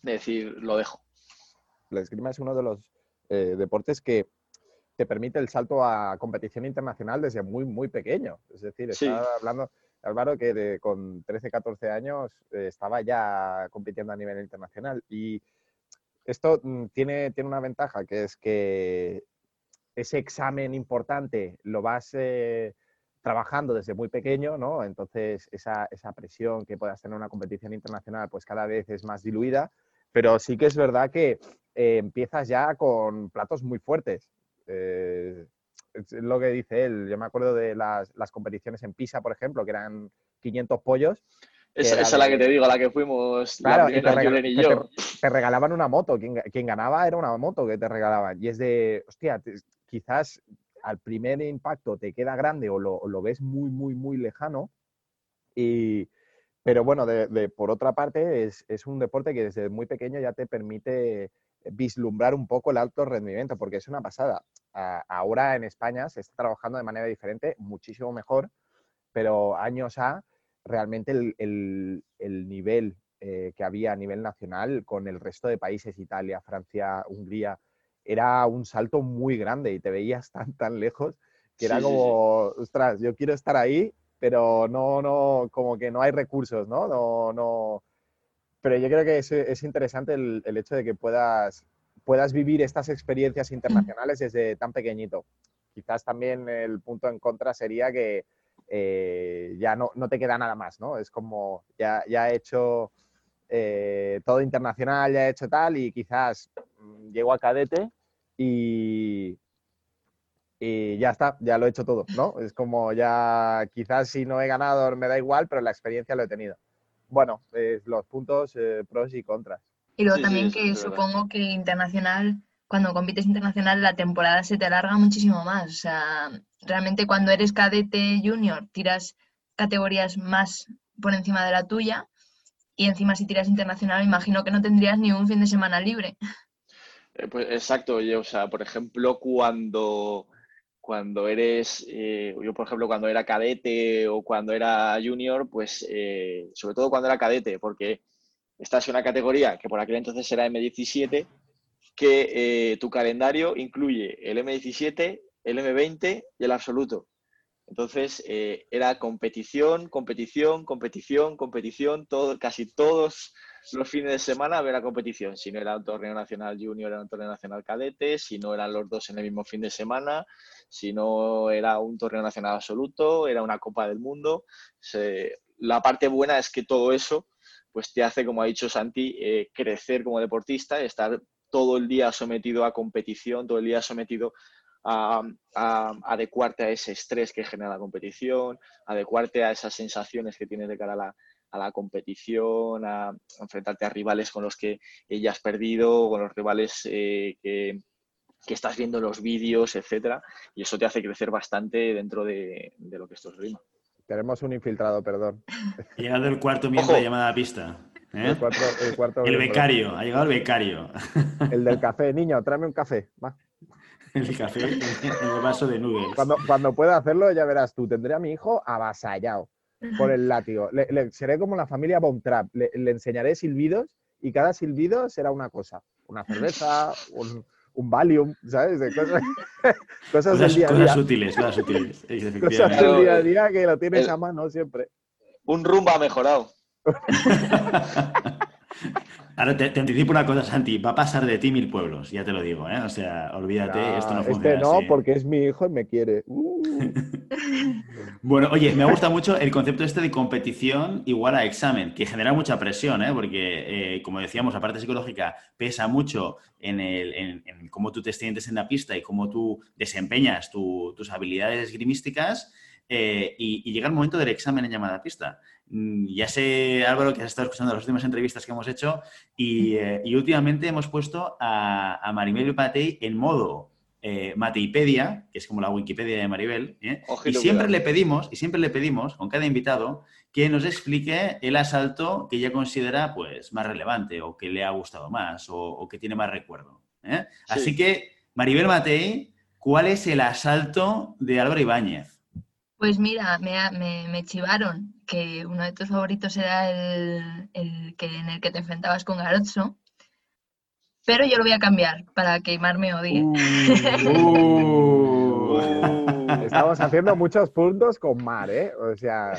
decir, lo dejo la esgrima es uno de los eh, deportes que te permite el salto a competición internacional desde muy, muy pequeño. Es decir, estaba hablando, Álvaro, que con 13, 14 años eh, estaba ya compitiendo a nivel internacional. Y esto mm, tiene, tiene una ventaja, que es que ese examen importante lo vas eh, trabajando desde muy pequeño, ¿no? Entonces, esa, esa presión que puedas tener en una competición internacional, pues cada vez es más diluida. Pero sí que es verdad que eh, empiezas ya con platos muy fuertes. Eh, es lo que dice él. Yo me acuerdo de las, competiciones en Pisa, por ejemplo, que eran 500 pollos. Esa, es la que te digo, la que fuimos claro, y te, regalaban una moto. Quien, ganaba era una moto que te regalaban. Y es de, hostia, quizás al primer impacto te queda grande o lo, lo ves muy, muy, muy lejano. Y, pero bueno, de, por otra parte, es, es, un deporte que desde muy pequeño ya te permite vislumbrar un poco el alto rendimiento, porque es una pasada. ahora en España se está trabajando de manera diferente, muchísimo mejor, pero años A, realmente el, nivel eh, que había a nivel nacional con el resto de países, Italia, Francia, Hungría, era un salto muy grande y te veías tan, tan lejos que era como, ostras, yo quiero estar ahí, pero no, no, como que no hay recursos, ¿no? No, no, pero yo creo que es, interesante el, hecho de que puedas, puedas vivir estas experiencias internacionales desde tan pequeñito. Quizás también el punto en contra sería que eh, ya no, no, te queda nada más, ¿no? Es como, ya, ya he hecho eh, todo internacional, ya he hecho tal, y quizás mm, llego a cadete y, y ya está, ya lo he hecho todo, ¿no? Es como ya, quizás si no he ganado me da igual, pero la experiencia lo he tenido bueno, los puntos eh, pros y contras. Y luego también que supongo que internacional, cuando compites internacional, la temporada se te alarga muchísimo más. O sea, realmente cuando eres cadete junior, tiras categorías más por encima de la tuya y encima si tiras internacional, imagino que no tendrías ni un fin de semana libre. Eh, pues exacto, o sea, por ejemplo, cuando cuando eres, eh, yo por ejemplo, cuando era cadete o cuando era junior, pues eh, sobre todo cuando era cadete, porque estás en una categoría que por aquel entonces era M17, que eh, tu calendario incluye el M17, el M20 y el absoluto. Entonces era competición, competición, competición, competición, todo, casi todos los fines de semana a ver la competición. Si no era un torneo nacional junior, era un torneo nacional cadete, si no eran los dos en el mismo fin de semana, si no era un torneo nacional absoluto, era una Copa del Mundo. la parte buena es que todo eso pues te hace, como ha dicho Santi, eh, crecer como deportista, estar todo el día sometido a competición, todo el día sometido a, a adecuarte a ese estrés que genera la competición, adecuarte a esas sensaciones que tienes de cara a la, a la competición, a, enfrentarte a rivales con los que ya has perdido, con los rivales eh, que, que, estás viendo los vídeos, etcétera, y eso te hace crecer bastante dentro de, de lo que esto es Rima. Tenemos un infiltrado, perdón. Ha llegado el cuarto miembro de llamada a pista. ¿eh? El, cuarto, el, cuarto el becario, ha llegado el becario. El del café, niño, tráeme un café. Va. El café, el, el vaso de nubes. Cuando, cuando pueda hacerlo, ya verás tú, tendré a mi hijo avasallado por el látigo. Le, le, seré como la familia Von Trapp. Le, le, enseñaré silbidos y cada silbido será una cosa. Una cerveza, un, un Valium, ¿sabes? De cosas, cosas, cosas, del día a día. cosas útiles, cosas útiles. Cosas del día a día que lo tienes El- a mano siempre. Un rumba mejorado. Ahora te, te anticipo una cosa, Santi. Va a pasar de ti mil pueblos, ya te lo digo, ¿eh? O sea, olvídate, Ah, esto no funciona este no, así. porque es mi hijo y me quiere. Uh. Bueno, oye, me gusta mucho el concepto este de competición igual a examen, que genera mucha presión, ¿eh? porque, eh, como decíamos, la parte psicológica pesa mucho en, el, en, en cómo tú te sientes en la pista y cómo tú desempeñas tu- tus habilidades esgrimísticas. eh, y, y llega el momento del examen en llamada a pista. Mm, Ya sé, Álvaro, que has estado escuchando las últimas entrevistas que hemos hecho y, eh, y últimamente hemos puesto a, a Maribel Patey en modo eh, Mateipedia, que es como la Wikipedia de Maribel, ¿eh? y siempre le pedimos, y siempre le pedimos con cada invitado que nos explique el asalto que ella considera pues más relevante o que le ha gustado más o, o que tiene más recuerdo. ¿eh? Sí. Así que, Maribel Matei, ¿cuál es el asalto de Álvaro Ibáñez? Pues mira, me, ha- me, me chivaron que uno de tus favoritos era el, el que, en el que te enfrentabas con Garotso, pero yo lo voy a cambiar para que Mar me odie. Uh. Estamos haciendo muchos puntos con Mar, ¿eh? O sea,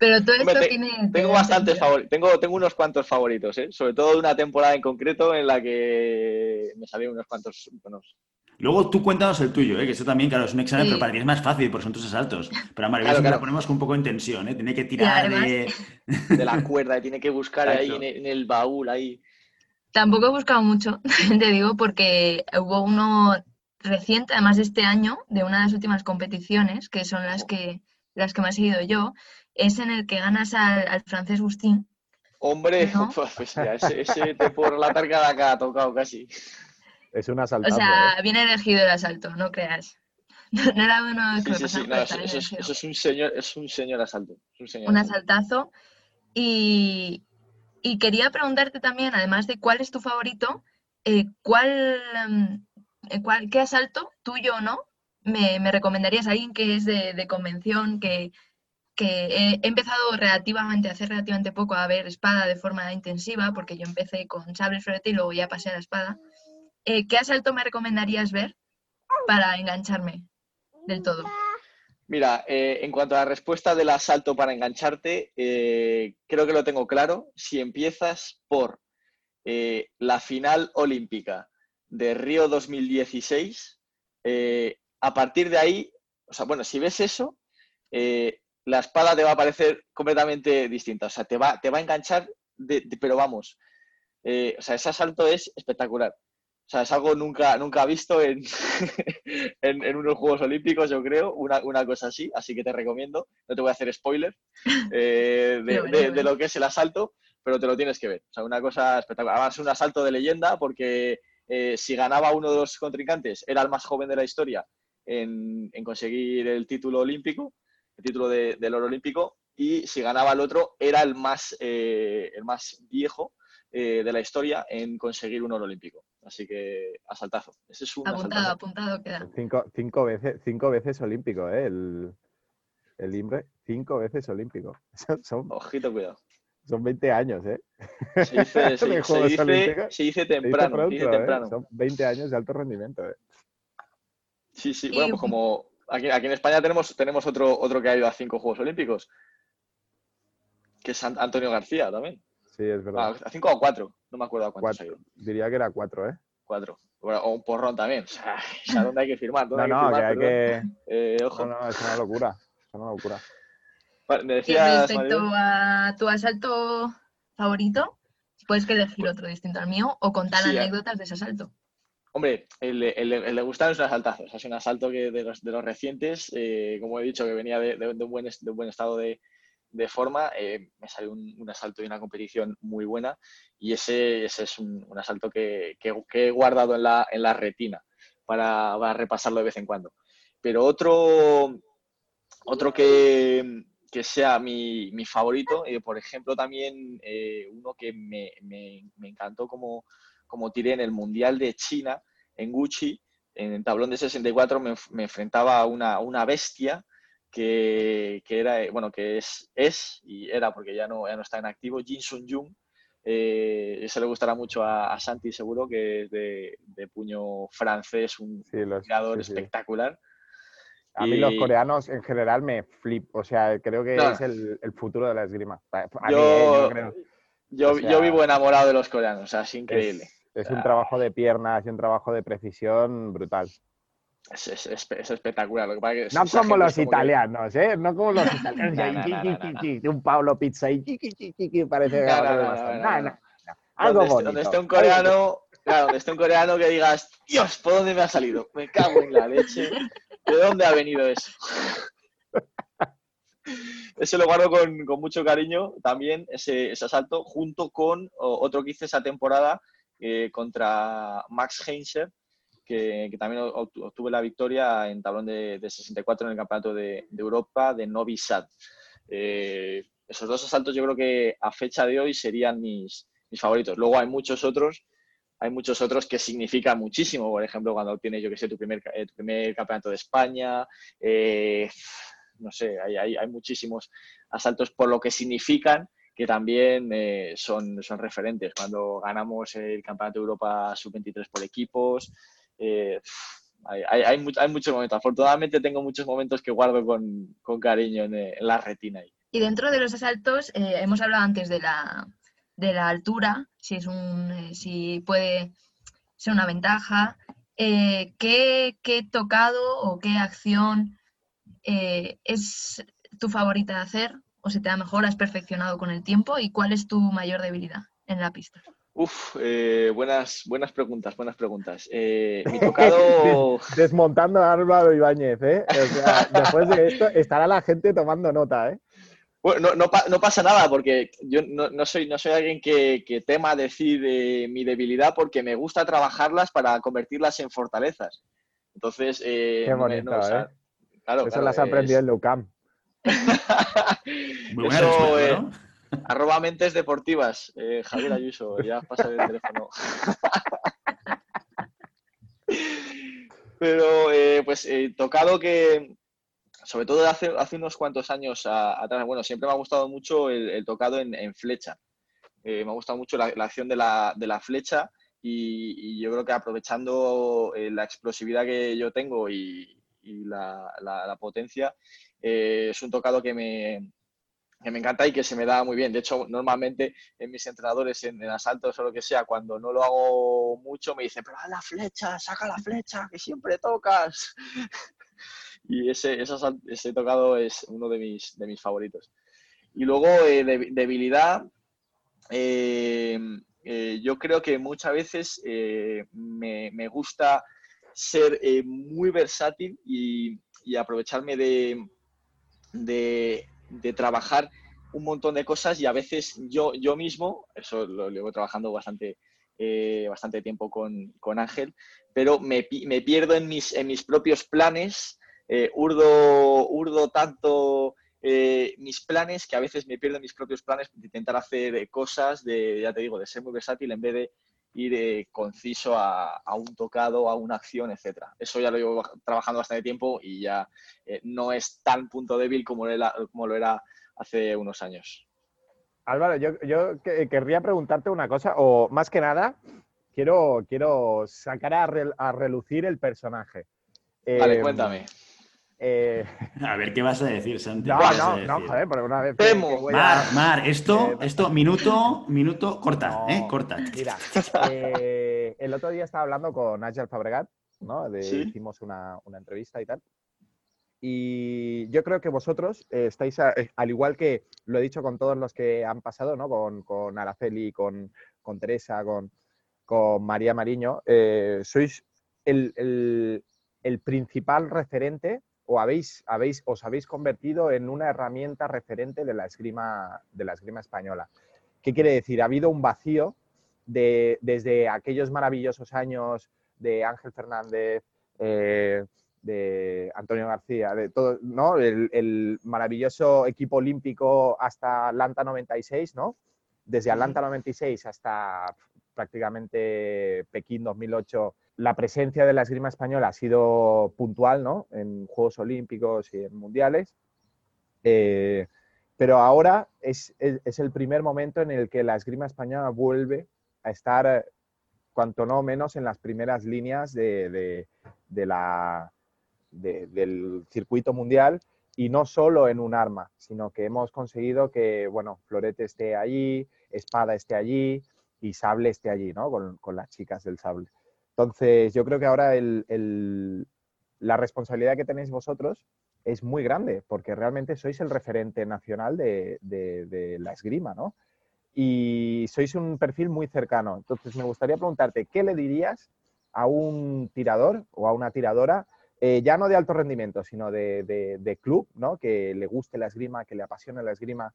Pero todo esto te- tiene... Tengo bastantes favoritos. Tengo, tengo unos cuantos favoritos, ¿eh? Sobre todo de una temporada en concreto en la que me salieron unos cuantos buenos. Luego tú cuéntanos el tuyo, ¿eh? que eso también, claro, es un examen, Sí. pero para ti es más fácil porque son tus asaltos. Pero a Maribel Claro, claro. la ponemos con un poco en tensión, ¿eh? tiene que tirar además- de... De la cuerda, y tiene que buscar ahí en el, en el baúl, ahí. Tampoco he buscado mucho, te digo, porque hubo uno reciente, además de este año, de una de las últimas competiciones, que son las que, las que me he seguido yo, es en el que ganas al, al francés Bustín. Hombre, ¿No? pues ya, ese, ese te puedo relatar cada que ha tocado casi. Es un O asaltazo. sea, ¿eh? bien elegido el asalto, no creas. No era uno que Sí, me sí, sí, no, eso, es, elegido. eso es un señor, es un señor asalto. es un señor un asalto. asaltazo. Y, y quería preguntarte también, además de cuál es tu favorito, eh, ¿cuál, em, eh, cuál- qué asalto, tuyo o no, me, me recomendarías a alguien que es de, de convención, que, que he, he empezado relativamente, hace relativamente poco a ver espada de forma intensiva, porque yo empecé con sable florete y luego ya pasé a la espada. Eh, ¿qué asalto me recomendarías ver para engancharme del todo? Mira, eh, en cuanto a la respuesta del asalto para engancharte, eh, creo que lo tengo claro. Si empiezas por la final olímpica de Río 2016, eh, a partir de ahí, o sea, bueno, si ves eso, la espada te va a parecer completamente distinta. O sea, te va, te va a enganchar, pero vamos. o sea, ese asalto es espectacular. O sea, es algo nunca, nunca visto en, en, en unos Juegos Olímpicos, yo creo, una, una cosa así. Así que te recomiendo, no te voy a hacer spoiler eh, de, bueno, de- lo que es el asalto, pero te lo tienes que ver. O sea, una cosa espectacular. Además, un asalto de leyenda porque eh, si ganaba uno de los contrincantes, era el más joven de la historia en, en conseguir el título olímpico, el título de- del oro olímpico, y si ganaba el otro, era el más, eh, el más viejo de la historia en conseguir un oro olímpico. Así que asaltazo. Ese es un Apuntado, asaltazo. apuntado queda. Cinco, cinco, veces, cinco veces olímpico, ¿eh? El, el Imre, cinco veces olímpico. Son, Ojito, cuidado. son 20 años, ¿eh? Se dice, se- se dice- Olímpicos. se dice Se dice temprano. se pronto, dice ¿eh? Son 20 años de alto rendimiento, ¿eh? Sí, sí. Bueno, pues como aquí, aquí en España tenemos, tenemos otro, otro que ha ido a cinco Juegos Olímpicos, que es An- Antonio García también. Sí, es Ah, verdad. a cinco o cuatro, no me acuerdo a cuántos ha Cuatro. ido. Diría que era cuatro, ¿eh? Cuatro. Bueno, o un porrón también. O sea, ¿dónde hay que firmar? ¿Dónde No, hay que no, que firmar? hay Perdón. que... Eh, ojo. No, no, es una locura. Es una locura. Vale, Me Y decías, respecto a tu asalto favorito, puedes que elegir otro distinto al mío o contar Sí, a- anécdotas de ese asalto. Hombre, el, el, el de Gustavo es un asaltazo. O sea, es un asalto que de, los, de los recientes, eh, como he dicho, que venía de, de, un, buen, de un buen estado de, de forma, eh, me salió un, asalto y una competición muy buena y ese, ese es un, asalto que, que, he guardado en la, en la retina para, para, repasarlo de vez en cuando. Pero otro, otro que, que sea mi, mi favorito, eh, por ejemplo, también eh, uno que me, me, me, encantó como, como tiré en el Mundial de China, en Gucci, en el tablón de 64, me, me enfrentaba a una, una bestia que, que, era, bueno, que es, es y era porque ya no, ya no está en activo, Jin Sun Jung. Eh, ese le gustará mucho a, a, Santi, seguro, que es de, de puño francés, un sí, los, jugador sí, espectacular. A mí y... los coreanos en general me flip, o sea, creo que no. es el, el, futuro de la esgrima. A yo, mí, eh, yo, creo. Yo, o sea, yo, vivo enamorado de los coreanos, o sea, es increíble. Es, es un trabajo de piernas y un trabajo de precisión brutal. Es, es, es, espectacular. Lo que pasa que no como los como italianos, que... ¿eh? No como los italianos. no, no, no, un Pablo Pizza y parece no, no, no, Algo bonito. Donde esté un coreano, claro, donde esté un coreano que digas, Dios, ¿por dónde me ha salido? Me cago en la leche. ¿De dónde ha venido eso? Ese lo guardo con, con mucho cariño también, ese, ese, asalto, junto con otro que hice esa temporada eh, contra Max Heinzer, que, que, también obtuve la victoria en tablón de, de 64 en el Campeonato de, de Europa de Novi Sad. Eh, esos dos asaltos yo creo que a fecha de hoy serían mis, mis favoritos. Luego hay muchos otros, hay muchos otros que significan muchísimo. Por ejemplo, cuando obtienes, yo que sé, tu primer, eh, tu primer campeonato de España, eh, no sé, hay, hay, hay, muchísimos asaltos por lo que significan que también eh, son, son referentes. Cuando ganamos el Campeonato de Europa Sub-23 por equipos, eh, hay, hay, hay, hay, muchos momentos. Afortunadamente tengo muchos momentos que guardo con, cariño en, la retina. Y dentro de los asaltos, eh, hemos hablado antes de la, de la altura, si, es un, eh, si puede ser una ventaja. Eh, ¿qué, ¿qué, tocado o qué acción es tu favorita de hacer o se te da mejor, has perfeccionado con el tiempo y cuál es tu mayor debilidad en la pista? Uf, eh, buenas, buenas preguntas, buenas preguntas. Eh, mi tocado... Desmontando a Álvaro Ibáñez, ¿eh? O sea, después de esto estará la gente tomando nota, ¿eh? Bueno, no, no, no pasa nada porque yo no, no, soy, no soy alguien que, que tema decir eh, mi debilidad porque me gusta trabajarlas para convertirlas en fortalezas. Entonces... Eh, Qué bonito, no, ¿eh? Claro, Eso claro, las es... aprendido en Leucam. Muy buena Eso, respuesta. Arroba mentes deportivas, eh, Javier Ayuso, ya pasa el teléfono. Pero eh, pues eh, tocado que, sobre todo hace, hace unos cuantos años atrás, bueno, siempre me ha gustado mucho el, tocado en, flecha. Me ha gustado mucho la, acción de la, de la flecha y, yo creo que aprovechando la explosividad que yo tengo y, y la, la, potencia, es un tocado que me, que me encanta y que se me da muy bien. De hecho, normalmente en mis entrenadores en, en, asaltos o lo que sea, cuando no lo hago mucho, me dicen, pero haz la flecha, saca la flecha, que siempre tocas. y ese, ese, ese, tocado es uno de mis, de mis favoritos. Y luego, eh, de, debilidad, eh, eh, yo creo que muchas veces me, me, gusta ser muy versátil y, y aprovecharme de de trabajar un montón de cosas y a veces yo, yo mismo, eso lo llevo trabajando bastante, eh, bastante tiempo con, con Ángel, pero me, me, pierdo en mis, en mis propios planes, eh, urdo, urdo tanto eh, mis planes que a veces me pierdo en mis propios planes de intentar hacer cosas, de, ya te digo, de ser muy versátil en vez de ir eh, conciso a, a, un tocado, a una acción, etc. Eso ya lo llevo trabajando bastante tiempo y ya eh, no es tan punto débil como, era, como lo era hace unos años. Álvaro, yo, yo querría preguntarte una cosa, o más que nada, quiero, quiero sacar a, re, a relucir el personaje. Vale, eh, cuéntame. Eh... A ver, ¿qué vas a decir, Santi? No, no, no, joder, por una vez. Mar, a... Mar, esto, eh, esto, minuto, minuto, corta, no, ¿eh? Corta. Mira, eh, el otro día estaba hablando con Nigel Fabregat, ¿no? De, ¿Sí? Hicimos una, una, entrevista y tal. Y yo creo que vosotros eh, estáis, a, eh, al igual que lo he dicho con todos los que han pasado, ¿no? Con, con Araceli, con, con Teresa, con... con María Mariño, eh, sois el, el, principal referente o habéis, habéis, os habéis convertido en una herramienta referente de la esgrima, de la esgrima española. ¿Qué quiere decir? Ha habido un vacío de, desde aquellos maravillosos años de Ángel Fernández, eh, de Antonio García, de todo, ¿no? El, maravilloso equipo olímpico hasta Atlanta 96, ¿no? Desde Atlanta 96 hasta prácticamente Pekín 2008, la presencia de la esgrima española ha sido puntual, ¿no? En Juegos Olímpicos y en Mundiales. Eh, pero ahora es, el primer momento en el que la esgrima española vuelve a estar, cuanto no menos, en las primeras líneas de, la, del circuito mundial y no solo en un arma, sino que hemos conseguido que, bueno, Florete esté allí, Espada esté allí y Sable esté allí, ¿no? Con, las chicas del Sable. Entonces, yo creo que ahora la responsabilidad que tenéis vosotros es muy grande, porque realmente sois el referente nacional de, la esgrima, ¿no? Y sois un perfil muy cercano. Entonces, me gustaría preguntarte, ¿qué le dirías a un tirador o a una tiradora, eh, ya no de alto rendimiento, sino de, club, ¿no? Que le guste la esgrima, que le apasione la esgrima.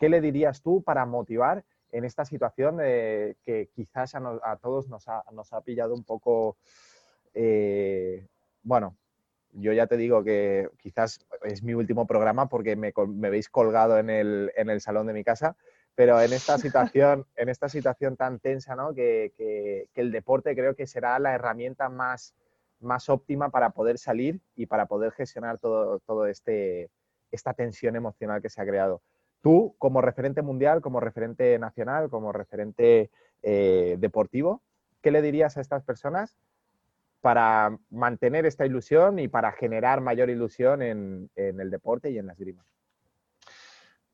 ¿Qué le dirías tú para motivar en esta situación que quizás a, todos nos ha, pillado un poco, eh, bueno, yo ya te digo que quizás es mi último programa porque me, veis colgado en el, salón de mi casa, pero en esta situación, en esta situación tan tensa, ¿no? que, el deporte creo que será la herramienta más, más óptima para poder salir y para poder gestionar todo, todo este, esta tensión emocional que se ha creado. Tú, como referente mundial, como referente nacional, como referente eh, deportivo, ¿qué le dirías a estas personas para mantener esta ilusión y para generar mayor ilusión en, el deporte y en las esgrima?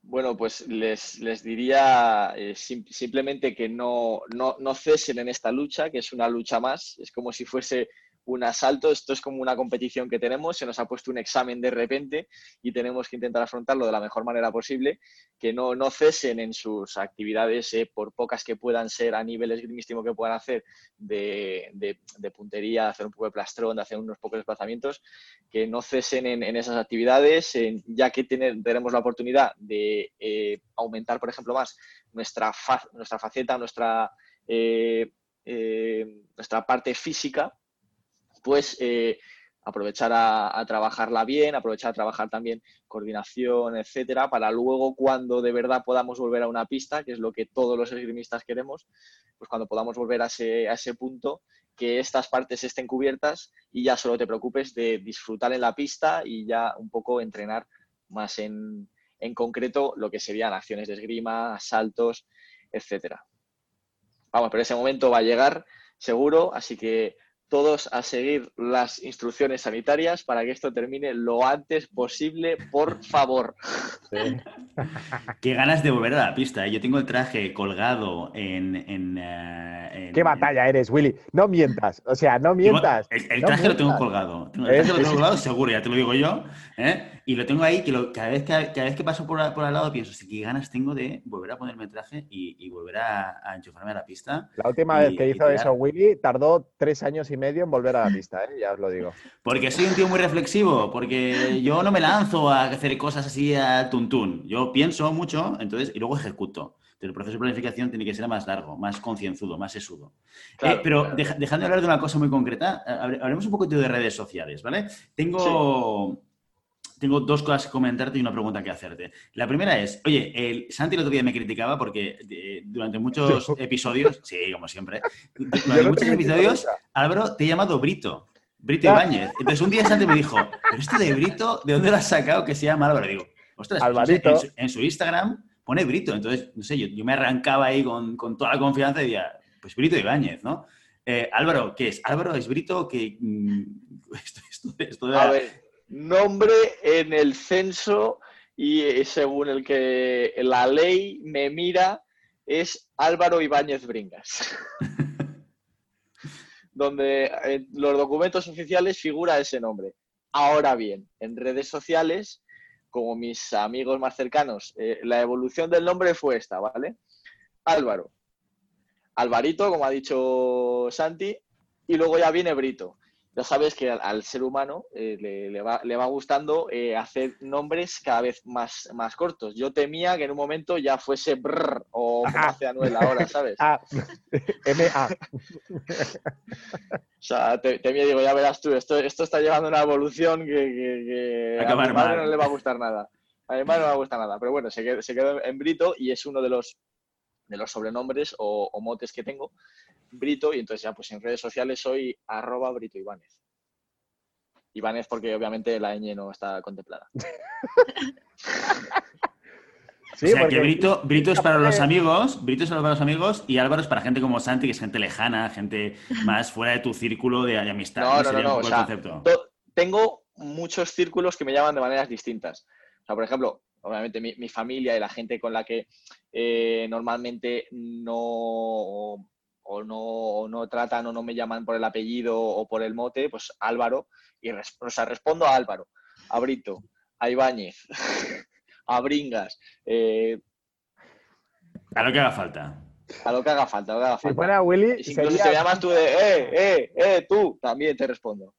Bueno, pues les, diría eh, simplemente que no, no, no, cesen en esta lucha, que es una lucha más. Es como si fuese un asalto, esto es como una competición que tenemos, se nos ha puesto un examen de repente y tenemos que intentar afrontarlo de la mejor manera posible, que no, no cesen en sus actividades, eh, por pocas que puedan ser a nivel esgrimístico que puedan hacer de, de, puntería, hacer un poco de plastrón, de hacer unos pocos desplazamientos, que no cesen en, esas actividades, ya que tenemos la oportunidad de eh, aumentar, por ejemplo, más nuestra, nuestra faceta, nuestra... Eh, nuestra parte física, pues eh, aprovechar a, trabajarla bien, aprovechar a trabajar también coordinación, etcétera, para luego cuando de verdad podamos volver a una pista, que es lo que todos los esgrimistas queremos, pues cuando podamos volver a ese, punto, que estas partes estén cubiertas y ya solo te preocupes de disfrutar en la pista y ya un poco entrenar más en, en concreto lo que serían acciones de esgrima, saltos, etcétera. Vamos, pero ese momento va a llegar seguro, así que todos a seguir las instrucciones sanitarias para que esto termine lo antes posible, por favor. Qué ganas de volver a la pista. ¿eh? Yo tengo el traje colgado en... Eh, Qué batalla eres, Willy. No mientas. O sea, no mientas. El, traje lo tengo colgado. El traje lo tengo colgado seguro, ya te lo digo yo. ¿eh? Y lo tengo ahí, que cada, vez que, cada vez que paso por, por al lado pienso, sí, qué ganas tengo de volver a ponerme el traje y, volver a, enchufarme a la pista. La última vez que hizo eso Willy tardó tres años y medio en volver a la pista, ¿eh? ya os lo digo. Porque soy un tío muy reflexivo, porque yo no me lanzo a hacer cosas así a tuntún. Yo pienso mucho, entonces, y luego ejecuto. el proceso de planificación tiene que ser más largo, más concienzudo, más sesudo. Eh, pero dejando de hablar de una cosa muy concreta, hablemos un poquito de redes sociales, ¿vale? Tengo tengo dos cosas que comentarte y una pregunta que hacerte. La primera es, oye, el Santi el otro día me criticaba porque eh, durante muchos episodios, sí, como siempre, durante muchos episodios, Álvaro te he llamado Brito. Brito Ibáñez. Entonces un día Santi me dijo, pero esto de Brito, ¿de dónde lo has sacado que se llama Álvaro? digo, ostras, pues en, su, Instagram pone Brito. Entonces, no sé, yo, me arrancaba ahí con, toda la confianza y decía, pues Brito Ibáñez, ¿no? Eh, Álvaro, ¿qué es? ¿Álvaro es Brito? Que, mm, esto, de A ver, nombre en el censo y eh, según el que la ley me mira es Álvaro Ibáñez Bringas. donde en los documentos oficiales figura ese nombre. Ahora bien, en redes sociales, como mis amigos más cercanos, eh, la evolución del nombre fue esta, ¿vale? Álvaro. Alvarito, como ha dicho Santi, y luego ya viene Brito ya sabes que al, ser humano eh, le, va, le, va, gustando eh, hacer nombres cada vez más, más cortos. Yo temía que en un momento ya fuese brr o como hace Anuel ahora, ¿sabes? Ah, M-A. o sea, temía, digo, ya verás tú, esto, esto está llevando una evolución que, a, mi madre no le va a gustar nada. A mi madre no le va a gustar nada. Pero bueno, se quedó, se quedó en Brito y es uno de los de los sobrenombres o, o, motes que tengo. Brito, y entonces ya pues en redes sociales soy arroba Brito Ibáñez. Ibáñez porque obviamente la ñ no está contemplada. o sea que Brito, Brito es para los amigos, Brito es para los amigos y Álvaro es para gente como Santi, que es gente lejana, gente más fuera de tu círculo de, amistad. No, no, no, o sea, tengo muchos círculos que me llaman de maneras distintas. O sea, por ejemplo, obviamente mi, familia y la gente con la que eh, normalmente no o no, no tratan o no me llaman por el apellido o por el mote, pues Álvaro, y o sea, respondo a Álvaro, a Brito, a Ibáñez, a Bringas. Eh, a lo que haga falta. A lo que haga falta, a lo que haga falta. Si fuera Willy, si te llamas tú de, eh, eh, eh, tú, también te respondo.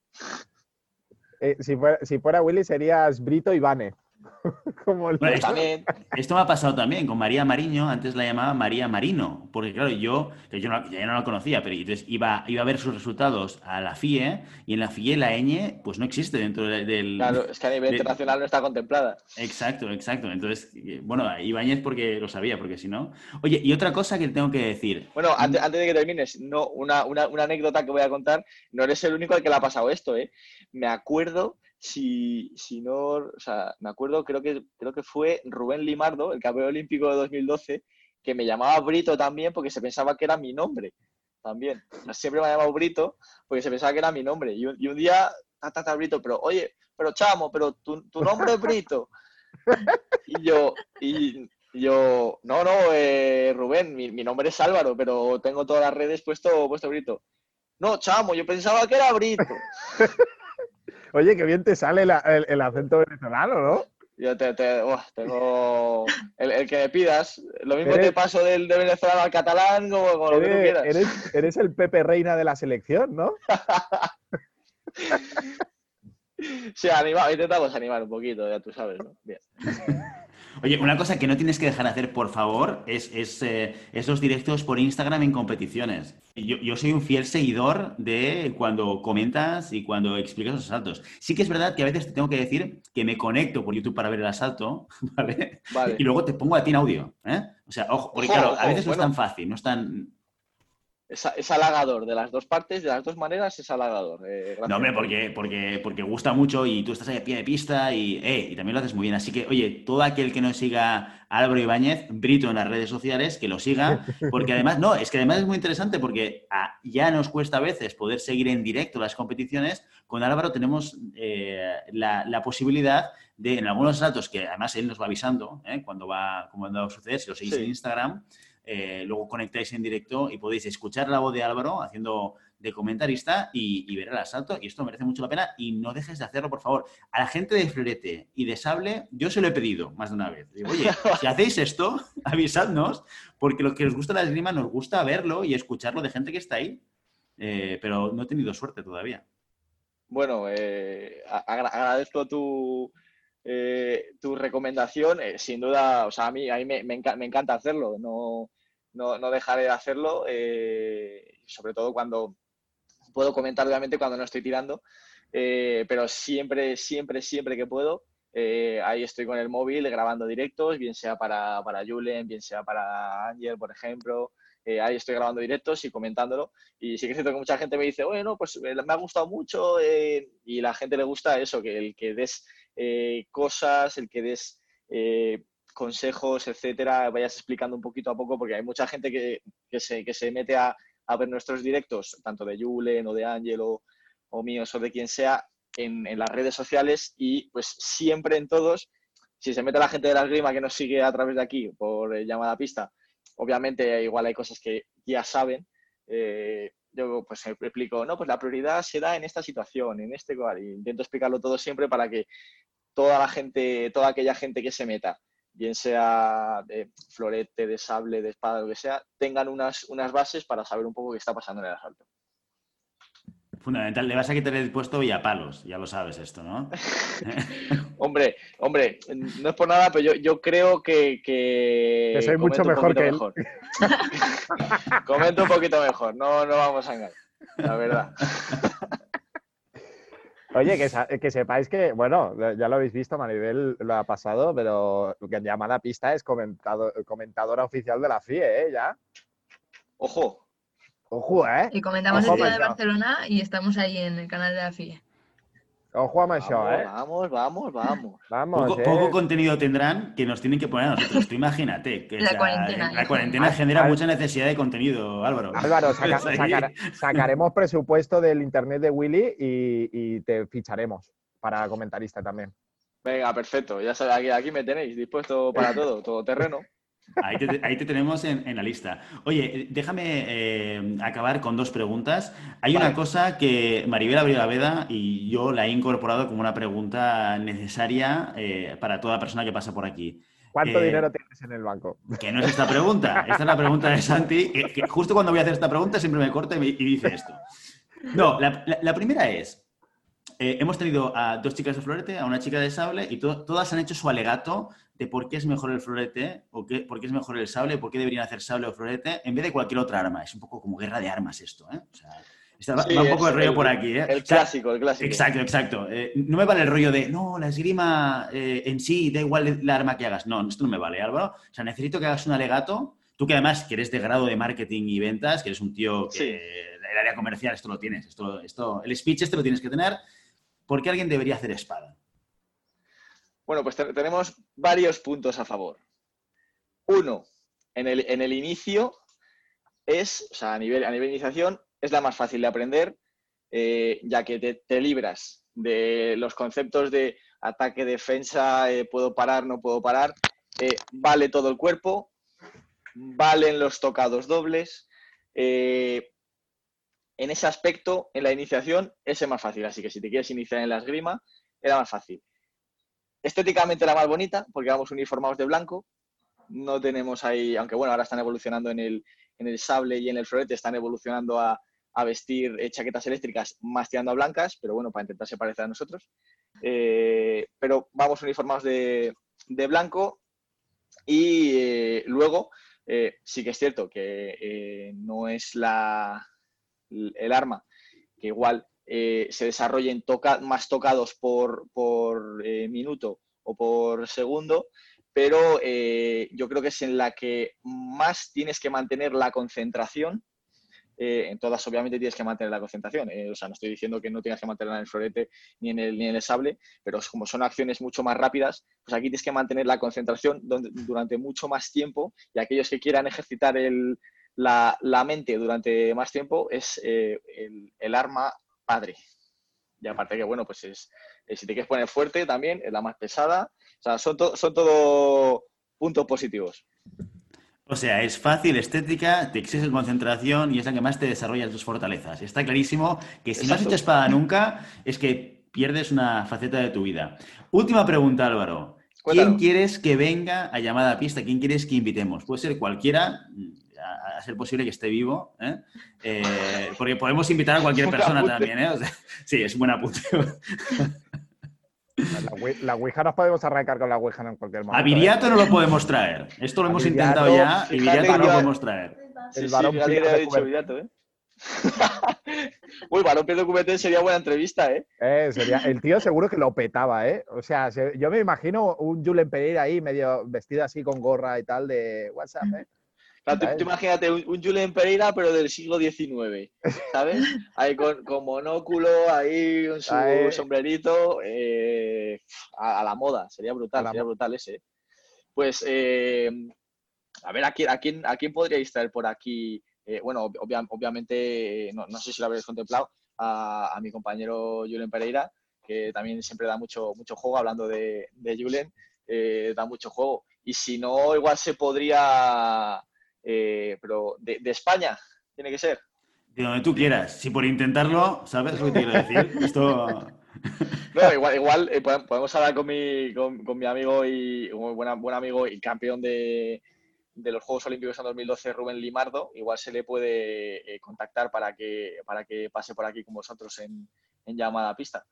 Eh, si, fuera, si fuera Willy serías Brito Ibáñez. esto, me ha pasado también con María Mariño, antes la llamaba María Marino, porque claro, yo, que yo no, ya no la conocía, pero entonces iba, iba a ver sus resultados a la FIE y en la FIE la ñ pues no existe dentro del... Claro, es que a nivel internacional no está contemplada. Exacto, exacto. Entonces, eh, bueno, Ibáñez porque lo sabía, porque si no... Oye, y otra cosa que tengo que decir. Bueno, antes, antes de que termines, no, una, una, una anécdota que voy a contar, no eres el único al que le ha pasado esto, ¿eh? Me acuerdo si, si no, o sea, me acuerdo, creo que, creo que fue Rubén Limardo, el campeón olímpico de 2012, que me llamaba Brito también porque se pensaba que era mi nombre. También. siempre me ha llamado Brito porque se pensaba que era mi nombre. Y un, y un día, ta, Brito, pero oye, pero chamo, pero tu, tu nombre es Brito. Y yo, y, yo, no, no, eh, Rubén, mi, mi, nombre es Álvaro, pero tengo todas las redes puesto, puesto Brito. No, chamo, yo pensaba que era Brito. Oye, qué bien te sale el, acento venezolano, ¿no? Yo te, tengo el, que me pidas. Lo mismo te paso del de venezolano al catalán como, lo que tú quieras. Eres, el Pepe Reina de la selección, ¿no? sí, animado, intentamos animar un poquito, ya tú sabes, ¿no? Bien. Oye, una cosa que no tienes que dejar de hacer, por favor, es, eh, esos directos por Instagram en competiciones. Yo, soy un fiel seguidor de cuando comentas y cuando explicas los asaltos. Sí que es verdad que a veces te tengo que decir que me conecto por YouTube para ver el asalto, ¿vale? Y luego te pongo a ti en audio, ¿eh? O sea, ojo, porque claro, a veces no es tan fácil, no es tan es, halagador, de las dos partes, de las dos maneras es halagador. Eh, no, hombre, porque, porque, porque gusta mucho y tú estás ahí a pie de pista y, eh, y también lo haces muy bien. Así que, oye, todo aquel que no siga a Álvaro Ibáñez, Brito en las redes sociales, que lo siga, porque además, no, es que además es muy interesante porque ah, ya nos cuesta a veces poder seguir en directo las competiciones. Con Álvaro tenemos eh, la, posibilidad de, en algunos datos que además él nos va avisando cuando va, cuando va a suceder, si lo seguís en Instagram, eh, luego conectáis en directo y podéis escuchar la voz de Álvaro haciendo de comentarista y, ver el asalto. Y esto merece mucho la pena y no dejes de hacerlo, por favor. A la gente de Florete y de Sable, yo se lo he pedido más de una vez. Digo, oye, si hacéis esto, avisadnos, porque lo que os gusta la esgrima nos gusta verlo y escucharlo de gente que está ahí. Eh, pero no he tenido suerte todavía. Bueno, eh, agradezco tu, eh, tu recomendación, eh, sin duda, o sea, a mí, a mí me, me, encanta hacerlo, no, no, no, dejaré de hacerlo, eh, sobre todo cuando puedo comentar, obviamente, cuando no estoy tirando, pero siempre, siempre, siempre que puedo, ahí estoy con el móvil grabando directos, bien sea para, para Julen, bien sea para Ángel, por ejemplo, ahí estoy grabando directos y comentándolo. Y sí que es cierto que mucha gente me dice, bueno, pues me ha gustado mucho y la gente le gusta eso, que el que des eh, cosas, el que des eh, consejos, etcétera, vayas explicando un poquito a poco, porque hay mucha gente que, se, que se mete a, ver nuestros directos, tanto de Julen o de Ángel o, míos o de quien sea, en, las redes sociales y pues siempre en todos, si se mete la gente de la esgrima que nos sigue a través de aquí por eh, llamada pista, obviamente igual hay cosas que ya saben, yo pues explico, no, pues la prioridad se da en esta situación, en este lugar, intento explicarlo todo siempre para que toda la gente, toda aquella gente que se meta bien sea de florete, de sable, de espada, lo que sea, tengan unas, unas bases para saber un poco qué está pasando en el asalto. Fundamental, le vas a quitar el puesto Villapalos, ya lo sabes esto, ¿no? hombre, hombre, no es por nada, pero yo, yo creo que... Que, que soy mucho mejor que él. Mejor. Comento un poquito mejor, no, no vamos a engañar, la verdad. Oye, que, sepáis que, bueno, ya lo habéis visto, Maribel lo ha pasado, pero lo que llama la pista es comentado, comentadora oficial de la FIE, ¿eh? Ya. Ojo. Ojo, ¿eh? Y comentamos el día de Barcelona y estamos ahí en el canal de la FIE. Ojo a Macho, ¿eh? Vamos, vamos, vamos. vamos poco, ¿eh? poco, contenido tendrán que nos tienen que poner a nosotros. Tú imagínate. Que la, cuarentena, la cuarentena genera mucha necesidad de contenido, Álvaro. Álvaro, sacaremos presupuesto del internet de Willy y, te ficharemos para comentarista también. Venga, perfecto. Ya sabéis, aquí, aquí me tenéis dispuesto para todo, todo terreno. Ahí te, tenemos en, la lista. Oye, déjame eh, acabar con dos preguntas. Hay una cosa que Maribel Abril Veda y yo la he incorporado como una pregunta necesaria eh, para toda persona que pasa por aquí. ¿Cuánto eh, dinero tienes en el banco? Que no es esta pregunta. Esta es la pregunta de Santi. Que, justo cuando voy a hacer esta pregunta siempre me corta y, dice esto. No, la, primera es, hemos tenido a dos chicas de florete, a una chica de sable y todas han hecho su alegato de por qué es mejor el florete o qué, por qué es mejor el sable, por qué deberían hacer sable o florete en vez de cualquier otra arma. Es un poco como guerra de armas esto, ¿eh? O sea, va, un poco el rollo por aquí, ¿eh? El clásico, el clásico. Exacto, exacto. Eh, no me vale el rollo de, no, la esgrima eh, en sí, da igual la arma que hagas. No, esto no me vale, Álvaro. O sea, necesito que hagas un alegato. Tú que además que eres de grado de marketing y ventas, que eres un tío que el área comercial, esto lo tienes. Esto, esto, el speech este lo tienes que tener. ¿Por qué alguien debería hacer espada? Bueno, pues tenemos varios puntos a favor. Uno, en el, en el inicio es, o sea, a nivel, a nivel de iniciación, es la más fácil de aprender, eh, ya que te, libras de los conceptos de ataque, defensa, eh, puedo parar, no puedo parar. Eh, vale todo el cuerpo, valen los tocados dobles. en ese aspecto, en la iniciación, es más fácil. Así que si te quieres iniciar en la esgrima, era más fácil. Estéticamente la más bonita, porque vamos uniformados de blanco. No tenemos ahí, aunque bueno, ahora están evolucionando en el, en el sable y en el florete, están evolucionando a, vestir eh, chaquetas eléctricas más tirando a blancas, pero bueno, para intentar se parecer a nosotros. Eh, pero vamos uniformados de, de blanco y eh, luego sí que es cierto que no es la, el arma que igual eh, se desarrollen más tocados por, eh, minuto o por segundo, pero eh, yo creo que es en la que más tienes que mantener la concentración. en todas, obviamente, tienes que mantener la concentración. o sea, no estoy diciendo que no tengas que mantenerla en el florete ni en el, sable, pero como son acciones mucho más rápidas, pues aquí tienes que mantener la concentración durante mucho más tiempo y aquellos que quieran ejercitar la, mente durante más tiempo es el, arma padre. Y aparte que, bueno, pues es, eh, si te quieres poner fuerte también, es la más pesada. O sea, son, son todo puntos positivos. O sea, es fácil, estética, te exige concentración y es la que más te desarrolla tus fortalezas. Está clarísimo que si no has hecho espada nunca, es que pierdes una faceta de tu vida. Última pregunta, Álvaro. ¿Quién quieres que venga a llamada a pista? ¿Quién quieres que invitemos? Puede ser cualquiera, a, ser posible que esté vivo, ¿eh? Eh, porque podemos invitar a cualquier persona también, ¿eh? sí, es un buen apunte. La, Ouija nos podemos arrancar con la Ouija en cualquier momento. A Viriato no lo podemos traer. Esto lo hemos intentado ya y Viriato no lo podemos traer. el varón sí, dicho Viriato, ¿eh? Uy, Varón Pierre sería buena entrevista, ¿eh? sería, el tío seguro que lo petaba, ¿eh? O sea, yo me imagino un Julen Pereira ahí, medio vestido así con gorra y tal de WhatsApp, ¿eh? Imagínate un, Julen Pereira, pero del siglo XIX, ¿sabes? Ahí con, monóculo, ahí con su sombrerito, eh, a, la moda, sería brutal, sería brutal ese. Pues, eh, a ver, ¿a quién, a, quién, ¿a quién podríais traer por aquí? Eh, bueno, obviamente, no, sé si lo habréis contemplado, a, mi compañero Julen Pereira, que también siempre da mucho, mucho juego, hablando de, de Julen, da mucho juego. Y si no, igual se podría eh, pero de, España tiene que ser. De donde tú quieras. Si por intentarlo, ¿sabes lo que te quiero decir? Esto... igual, igual eh, podemos hablar con mi, con, mi amigo y un buen, buen amigo y campeón de, de los Juegos Olímpicos en 2012, Rubén Limardo. Igual se le puede eh, contactar para que, para que pase por aquí con vosotros en, en llamada pista.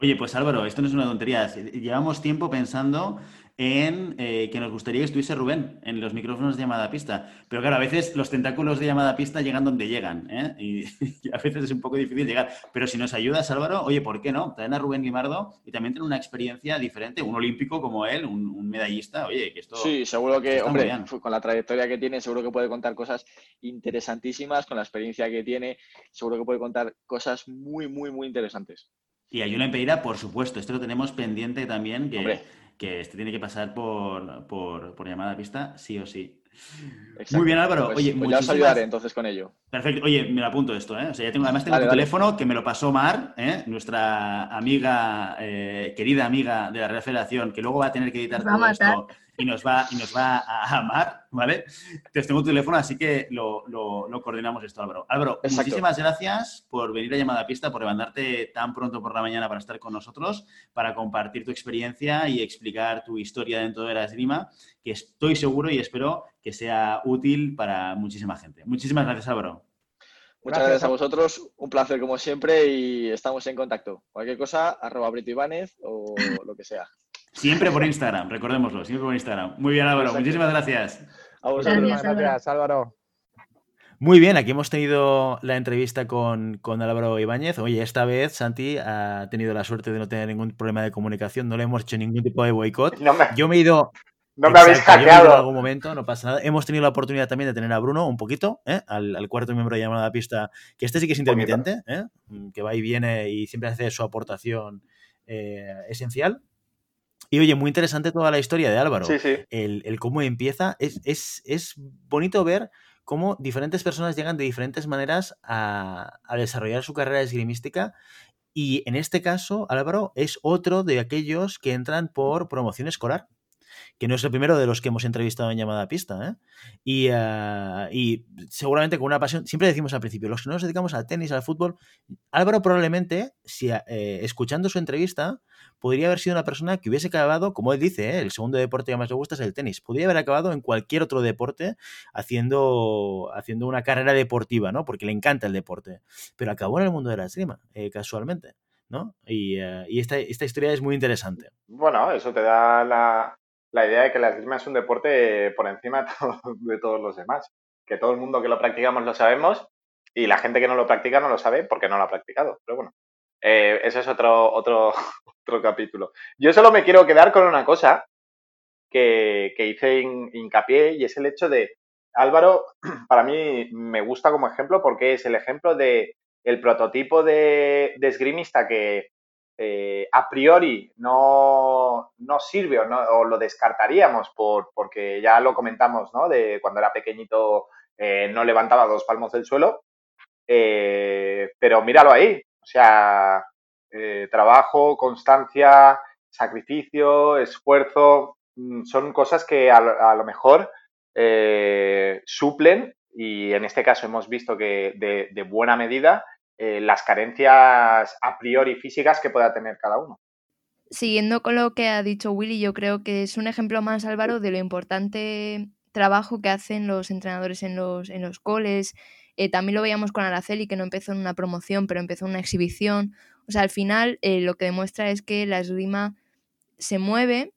Oye, pues Álvaro, esto no es una tontería. Llevamos tiempo pensando en eh, que nos gustaría que estuviese Rubén en los micrófonos de llamada pista. Pero claro, a veces los tentáculos de llamada pista llegan donde llegan. ¿eh? Y, a veces es un poco difícil llegar. Pero si nos ayudas, Álvaro, oye, ¿por qué no? Traen a Rubén Limardo y también tiene una experiencia diferente. Un olímpico como él, un, medallista. Oye, que esto. Sí, seguro que, hombre, con la trayectoria que tiene, seguro que puede contar cosas interesantísimas. Con la experiencia que tiene, seguro que puede contar cosas muy, muy, muy interesantes. Y hay una Pereira, por supuesto. Esto lo tenemos pendiente también. Que que este tiene que pasar por, por, llamada a pista, sí o sí. Muy bien, Álvaro. Pues, Oye, pues ya os ayudaré entonces con ello. Perfecto. Oye, me lo apunto esto, ¿eh? O sea, ya tengo, además tengo tu teléfono que me lo pasó Mar, ¿eh? nuestra amiga, eh, querida amiga de la Real Federación, que luego va a tener que editar todo esto y nos va, y nos va a amar, ¿vale? Entonces tengo tu teléfono, así que lo, coordinamos esto, Álvaro. Álvaro, muchísimas gracias por venir a llamada a pista, por levantarte tan pronto por la mañana para estar con nosotros, para compartir tu experiencia y explicar tu historia dentro de la esgrima, que estoy seguro y espero que sea útil para muchísima gente. Muchísimas gracias, Álvaro. Muchas gracias, a vosotros, un placer como siempre y estamos en contacto. Cualquier cosa, arroba Brito Ibáñez o lo que sea. Siempre por Instagram, recordémoslo, siempre por Instagram. Muy bien, Álvaro, muchísimas gracias. A vosotros. Gracias, Álvaro. Muy bien, aquí hemos tenido la entrevista con, con, Álvaro Ibáñez. Oye, esta vez Santi ha tenido la suerte de no tener ningún problema de comunicación, no le hemos hecho ningún tipo de boicot. Yo me he ido. No me habéis hackeado. en algún momento, no pasa nada. Hemos tenido la oportunidad también de tener a Bruno un poquito, ¿eh? al, cuarto miembro de llamada pista, que este sí que es intermitente, ¿eh? que va y viene y siempre hace su aportación eh, esencial. Y oye, muy interesante toda la historia de Álvaro. Sí, sí. El, cómo empieza. Es, es, bonito ver cómo diferentes personas llegan de diferentes maneras a, a, desarrollar su carrera esgrimística. Y en este caso, Álvaro es otro de aquellos que entran por promoción escolar que no es el primero de los que hemos entrevistado en llamada pista. ¿eh? Ah, y, seguramente con una pasión, siempre decimos al principio, los que no nos dedicamos al tenis, al fútbol, Álvaro probablemente, si, eh, escuchando su entrevista, podría haber sido una persona que hubiese acabado, como él dice, ¿eh? el segundo deporte que más le gusta es el tenis, podría haber acabado en cualquier otro deporte haciendo, haciendo una carrera deportiva, ¿no? porque le encanta el deporte, pero acabó en el mundo de la esgrima, casualmente. ¿no? Y, esta, esta, historia es muy interesante. Bueno, eso te da la, la idea de que la esgrima es un deporte por encima de todos los demás. Que todo el mundo que lo practicamos lo sabemos y la gente que no lo practica no lo sabe porque no lo ha practicado. Pero bueno, eh, ese es otro, otro, otro capítulo. Yo solo me quiero quedar con una cosa que, hice hincapié y es el hecho de Álvaro, para mí me gusta como ejemplo porque es el ejemplo de el prototipo de, de esgrimista que, eh, a priori no, sirve o, lo descartaríamos por, porque ya lo comentamos, ¿no? De cuando era pequeñito eh, no levantaba dos palmos del suelo, eh, pero míralo ahí, o sea, trabajo, constancia, sacrificio, esfuerzo, mm, son cosas que a, lo mejor suplen y en este caso hemos visto que de buena medida eh, las carencias a priori físicas que pueda tener cada uno. Siguiendo con lo que ha dicho Willy, yo creo que es un ejemplo más, Álvaro, de lo importante trabajo que hacen los entrenadores en los, en los coles. Eh, también lo veíamos con Araceli, que no empezó en una promoción, pero empezó en una exhibición. O sea, al final eh, lo que demuestra es que la esgrima se mueve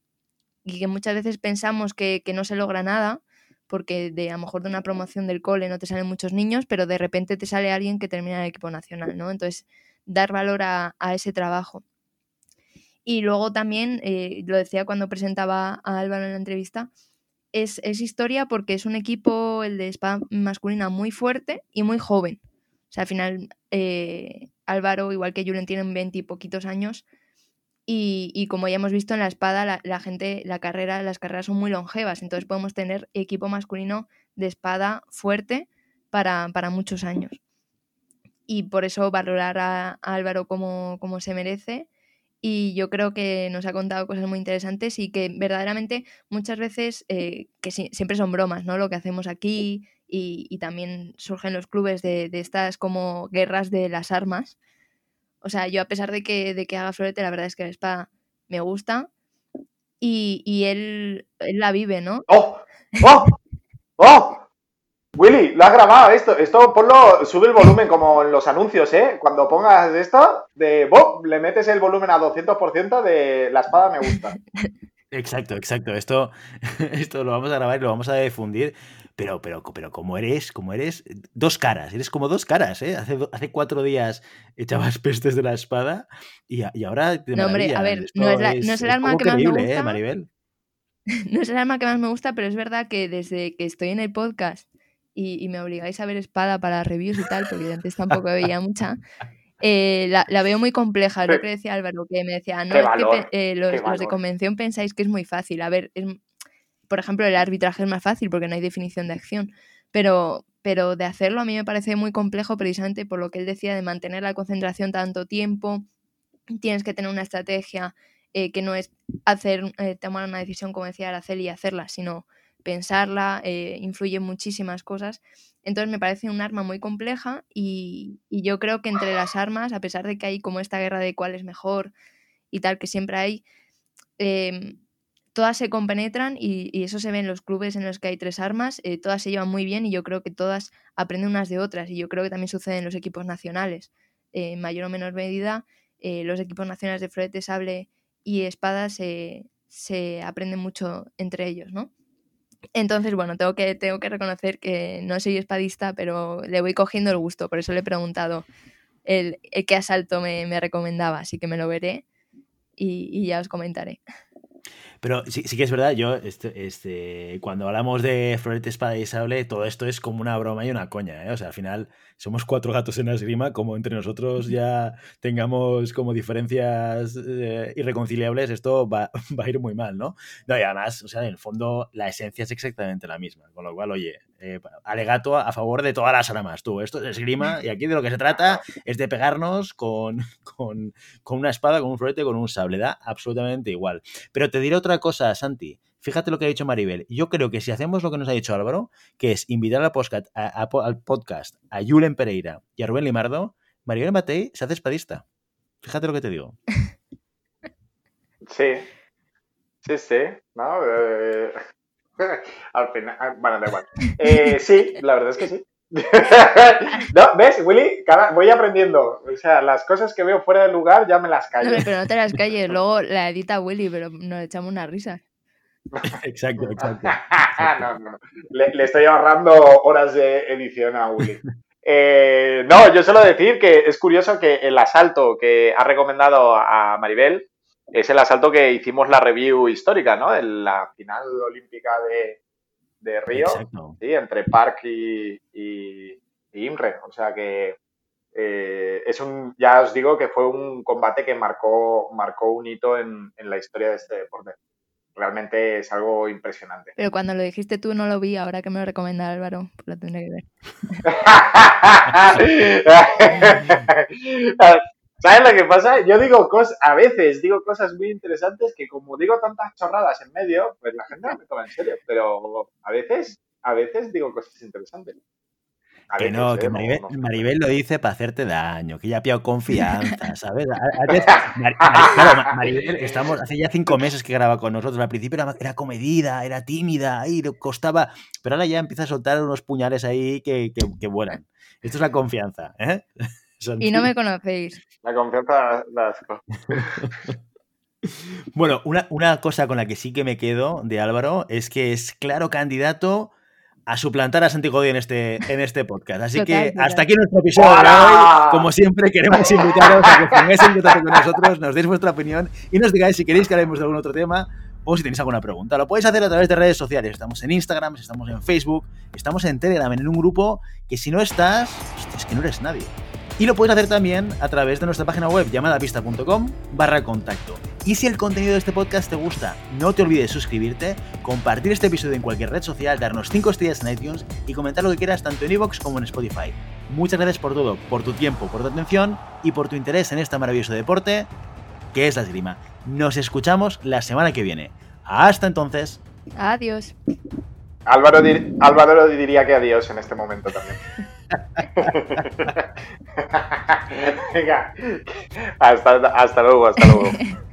y que muchas veces pensamos que, que no se logra nada, porque de a lo mejor de una promoción del cole no te salen muchos niños, pero de repente te sale alguien que termina en el equipo nacional, ¿no? Entonces, dar valor a, ese trabajo. Y luego también, eh, lo decía cuando presentaba a Álvaro en la entrevista, es, historia porque es un equipo, el de espada masculina, muy fuerte y muy joven. O sea, al final, eh, Álvaro, igual que Julen, tienen 20 y poquitos años, y, como ya hemos visto en la espada, la, gente, la carrera, las carreras son muy longevas, entonces podemos tener equipo masculino de espada fuerte para, muchos años. Y por eso valorar a, Álvaro como, se merece. Y yo creo que nos ha contado cosas muy interesantes y que verdaderamente muchas veces, eh, que siempre son bromas, ¿no? Lo que hacemos aquí y, también surgen los clubes de, de estas como guerras de las armas, O sea, yo a pesar de que, de que haga florete, la verdad es que la espada me gusta y, y él, él la vive, ¿no? ¡Oh! ¡Oh! ¡Oh! Willy, lo has grabado esto. Esto ponlo, sube el volumen como en los anuncios, ¿eh? Cuando pongas esto, de Bob, le metes el volumen a 200% de la espada me gusta. Exacto, exacto. Esto, esto lo vamos a grabar y lo vamos a difundir. Pero, pero, pero como eres, como eres, dos caras, eres como dos caras, ¿eh? Hace, hace cuatro días echabas pestes de la espada y, a- y ahora de No, hombre, a ver, Esto no es la- no es el arma algo que más me ¿eh, gusta. Maribel? No es el arma que más me gusta, pero es verdad que desde que estoy en el podcast y, y me obligáis a ver espada para reviews y tal, porque antes tampoco veía mucha, eh, la, la veo muy compleja. Es lo que decía Álvaro, que me decía, no, es que valor, eh, los, los de convención pensáis que es muy fácil. A ver, es- por ejemplo, el arbitraje es más fácil porque no hay definición de acción, pero, pero de hacerlo a mí me parece muy complejo precisamente por lo que él decía de mantener la concentración tanto tiempo, tienes que tener una estrategia eh, que no es hacer, eh, tomar una decisión como decía Araceli y hacerla, sino pensarla, eh, influye en muchísimas cosas. Entonces me parece un arma muy compleja y, yo creo que entre las armas, a pesar de que hay como esta guerra de cuál es mejor y tal, que siempre hay, em, todas se compenetran y, y eso se ve en los clubes en los que hay tres armas, eh, todas se llevan muy bien y yo creo que todas aprenden unas de otras y yo creo que también sucede en los equipos nacionales, eh, en mayor o menor medida, eh, los equipos nacionales de florete, sable y espada se, se aprenden mucho entre ellos, ¿no? Entonces, bueno, tengo que, tengo que reconocer que no soy espadista, pero le voy cogiendo el gusto, por eso le he preguntado el, el qué asalto me, me recomendaba, así que me lo veré y, y ya os comentaré. Pero sí, sí que es verdad, yo, este, este, cuando hablamos de florete, espada y sable, todo esto es como una broma y una coña, ¿eh? O sea, al final somos cuatro gatos en la esgrima, como entre nosotros ya tengamos como diferencias eh, irreconciliables, esto va, va a ir muy mal, ¿no? No, y además, o sea, en el fondo la esencia es exactamente la misma, con lo cual, oye, eh, alegato a, favor de todas las armas, tú, esto es esgrima y aquí de lo que se trata es de pegarnos con, con, con una espada, con un florete, con un sable, da absolutamente igual. Pero te diré otra cosa, Santi. Fíjate lo que ha dicho Maribel. Yo creo que si hacemos lo que nos ha dicho Álvaro, que es invitar al podcast a, a- Julen Pereira y a Rubén Limardo, Maribel Matei se hace espadista. Fíjate lo que te digo. Sí. Sí, sí. Eh, al final. ah, Bueno, da igual. Eh, sí, la verdad es que sí. no, ¿ves, Willy? Cada- voy aprendiendo. O sea, las cosas que veo fuera de lugar ya me las No, callo. hombre, pero no te las calles, luego la edita Willy, pero nos echamos una risa. Exacto, exacto. no, no. Le, le estoy ahorrando horas de edición a Willy. Eh, no, yo suelo decir que es curioso que el asalto que ha recomendado a Maribel es el asalto que hicimos la review histórica, ¿no? En la final olímpica de, de Río, sí, entre Park y, y- y Imre. O sea que eh, es un, ya os digo que fue un combate que marcó, marcó un hito en, en la historia de este deporte. Realmente es algo impresionante. Pero cuando lo dijiste tú no lo vi, ahora que me lo recomienda Álvaro, pues lo tendré que ver. ¿Sabes lo que pasa? Yo digo cosas, a veces digo cosas muy interesantes que como digo tantas chorradas en medio, pues la gente no me toma en serio. Pero a veces, a veces digo cosas interesantes. A Que veces, no, ¿eh? que Maribel, no- Maribel lo dice para hacerte daño, que ya ha pillado confianza, ¿sabes? A- Antes, Mar- Mar- claro, Ma- Maribel, estamos, hace ya cinco meses que graba con nosotros. Al principio era, era comedida, era tímida, ahí le costaba. Pero ahora ya empieza a soltar unos puñales ahí que, que, que vuelan. Esto es la confianza, ¿eh? Santi. Y no me conocéis. La confianza da asco. Bueno, una, una cosa con la que sí que me quedo de Álvaro es que es claro candidato a suplantar a Santi Godín en este, en este podcast. Así Total, que hasta aquí nuestro episodio de hoy. Como siempre, queremos invitaros a que pongáis en contacto con nosotros, nos deis vuestra opinión y nos digáis si queréis que hablemos de algún otro tema o si tenéis alguna pregunta. Lo podéis hacer a través de redes sociales. Estamos en Instagram, estamos en Facebook, estamos en Telegram, en un grupo que si no estás, es que no eres nadie. Y lo puedes hacer también a través de nuestra página web llamadapista.com barra contacto. Y si el contenido de este podcast te gusta, no te olvides suscribirte, compartir este episodio en cualquier red social, darnos 5 estrellas en iTunes y comentar lo que quieras tanto en iVoox como en Spotify. Muchas gracias por todo, por tu tiempo, por tu atención y por tu interés en este maravilloso deporte que es la esgrima. Nos escuchamos la semana que viene. Hasta entonces. Adiós. Álvaro, dir- Álvaro diría que adiós en este momento también. Venga, hasta, hasta luego, hasta luego.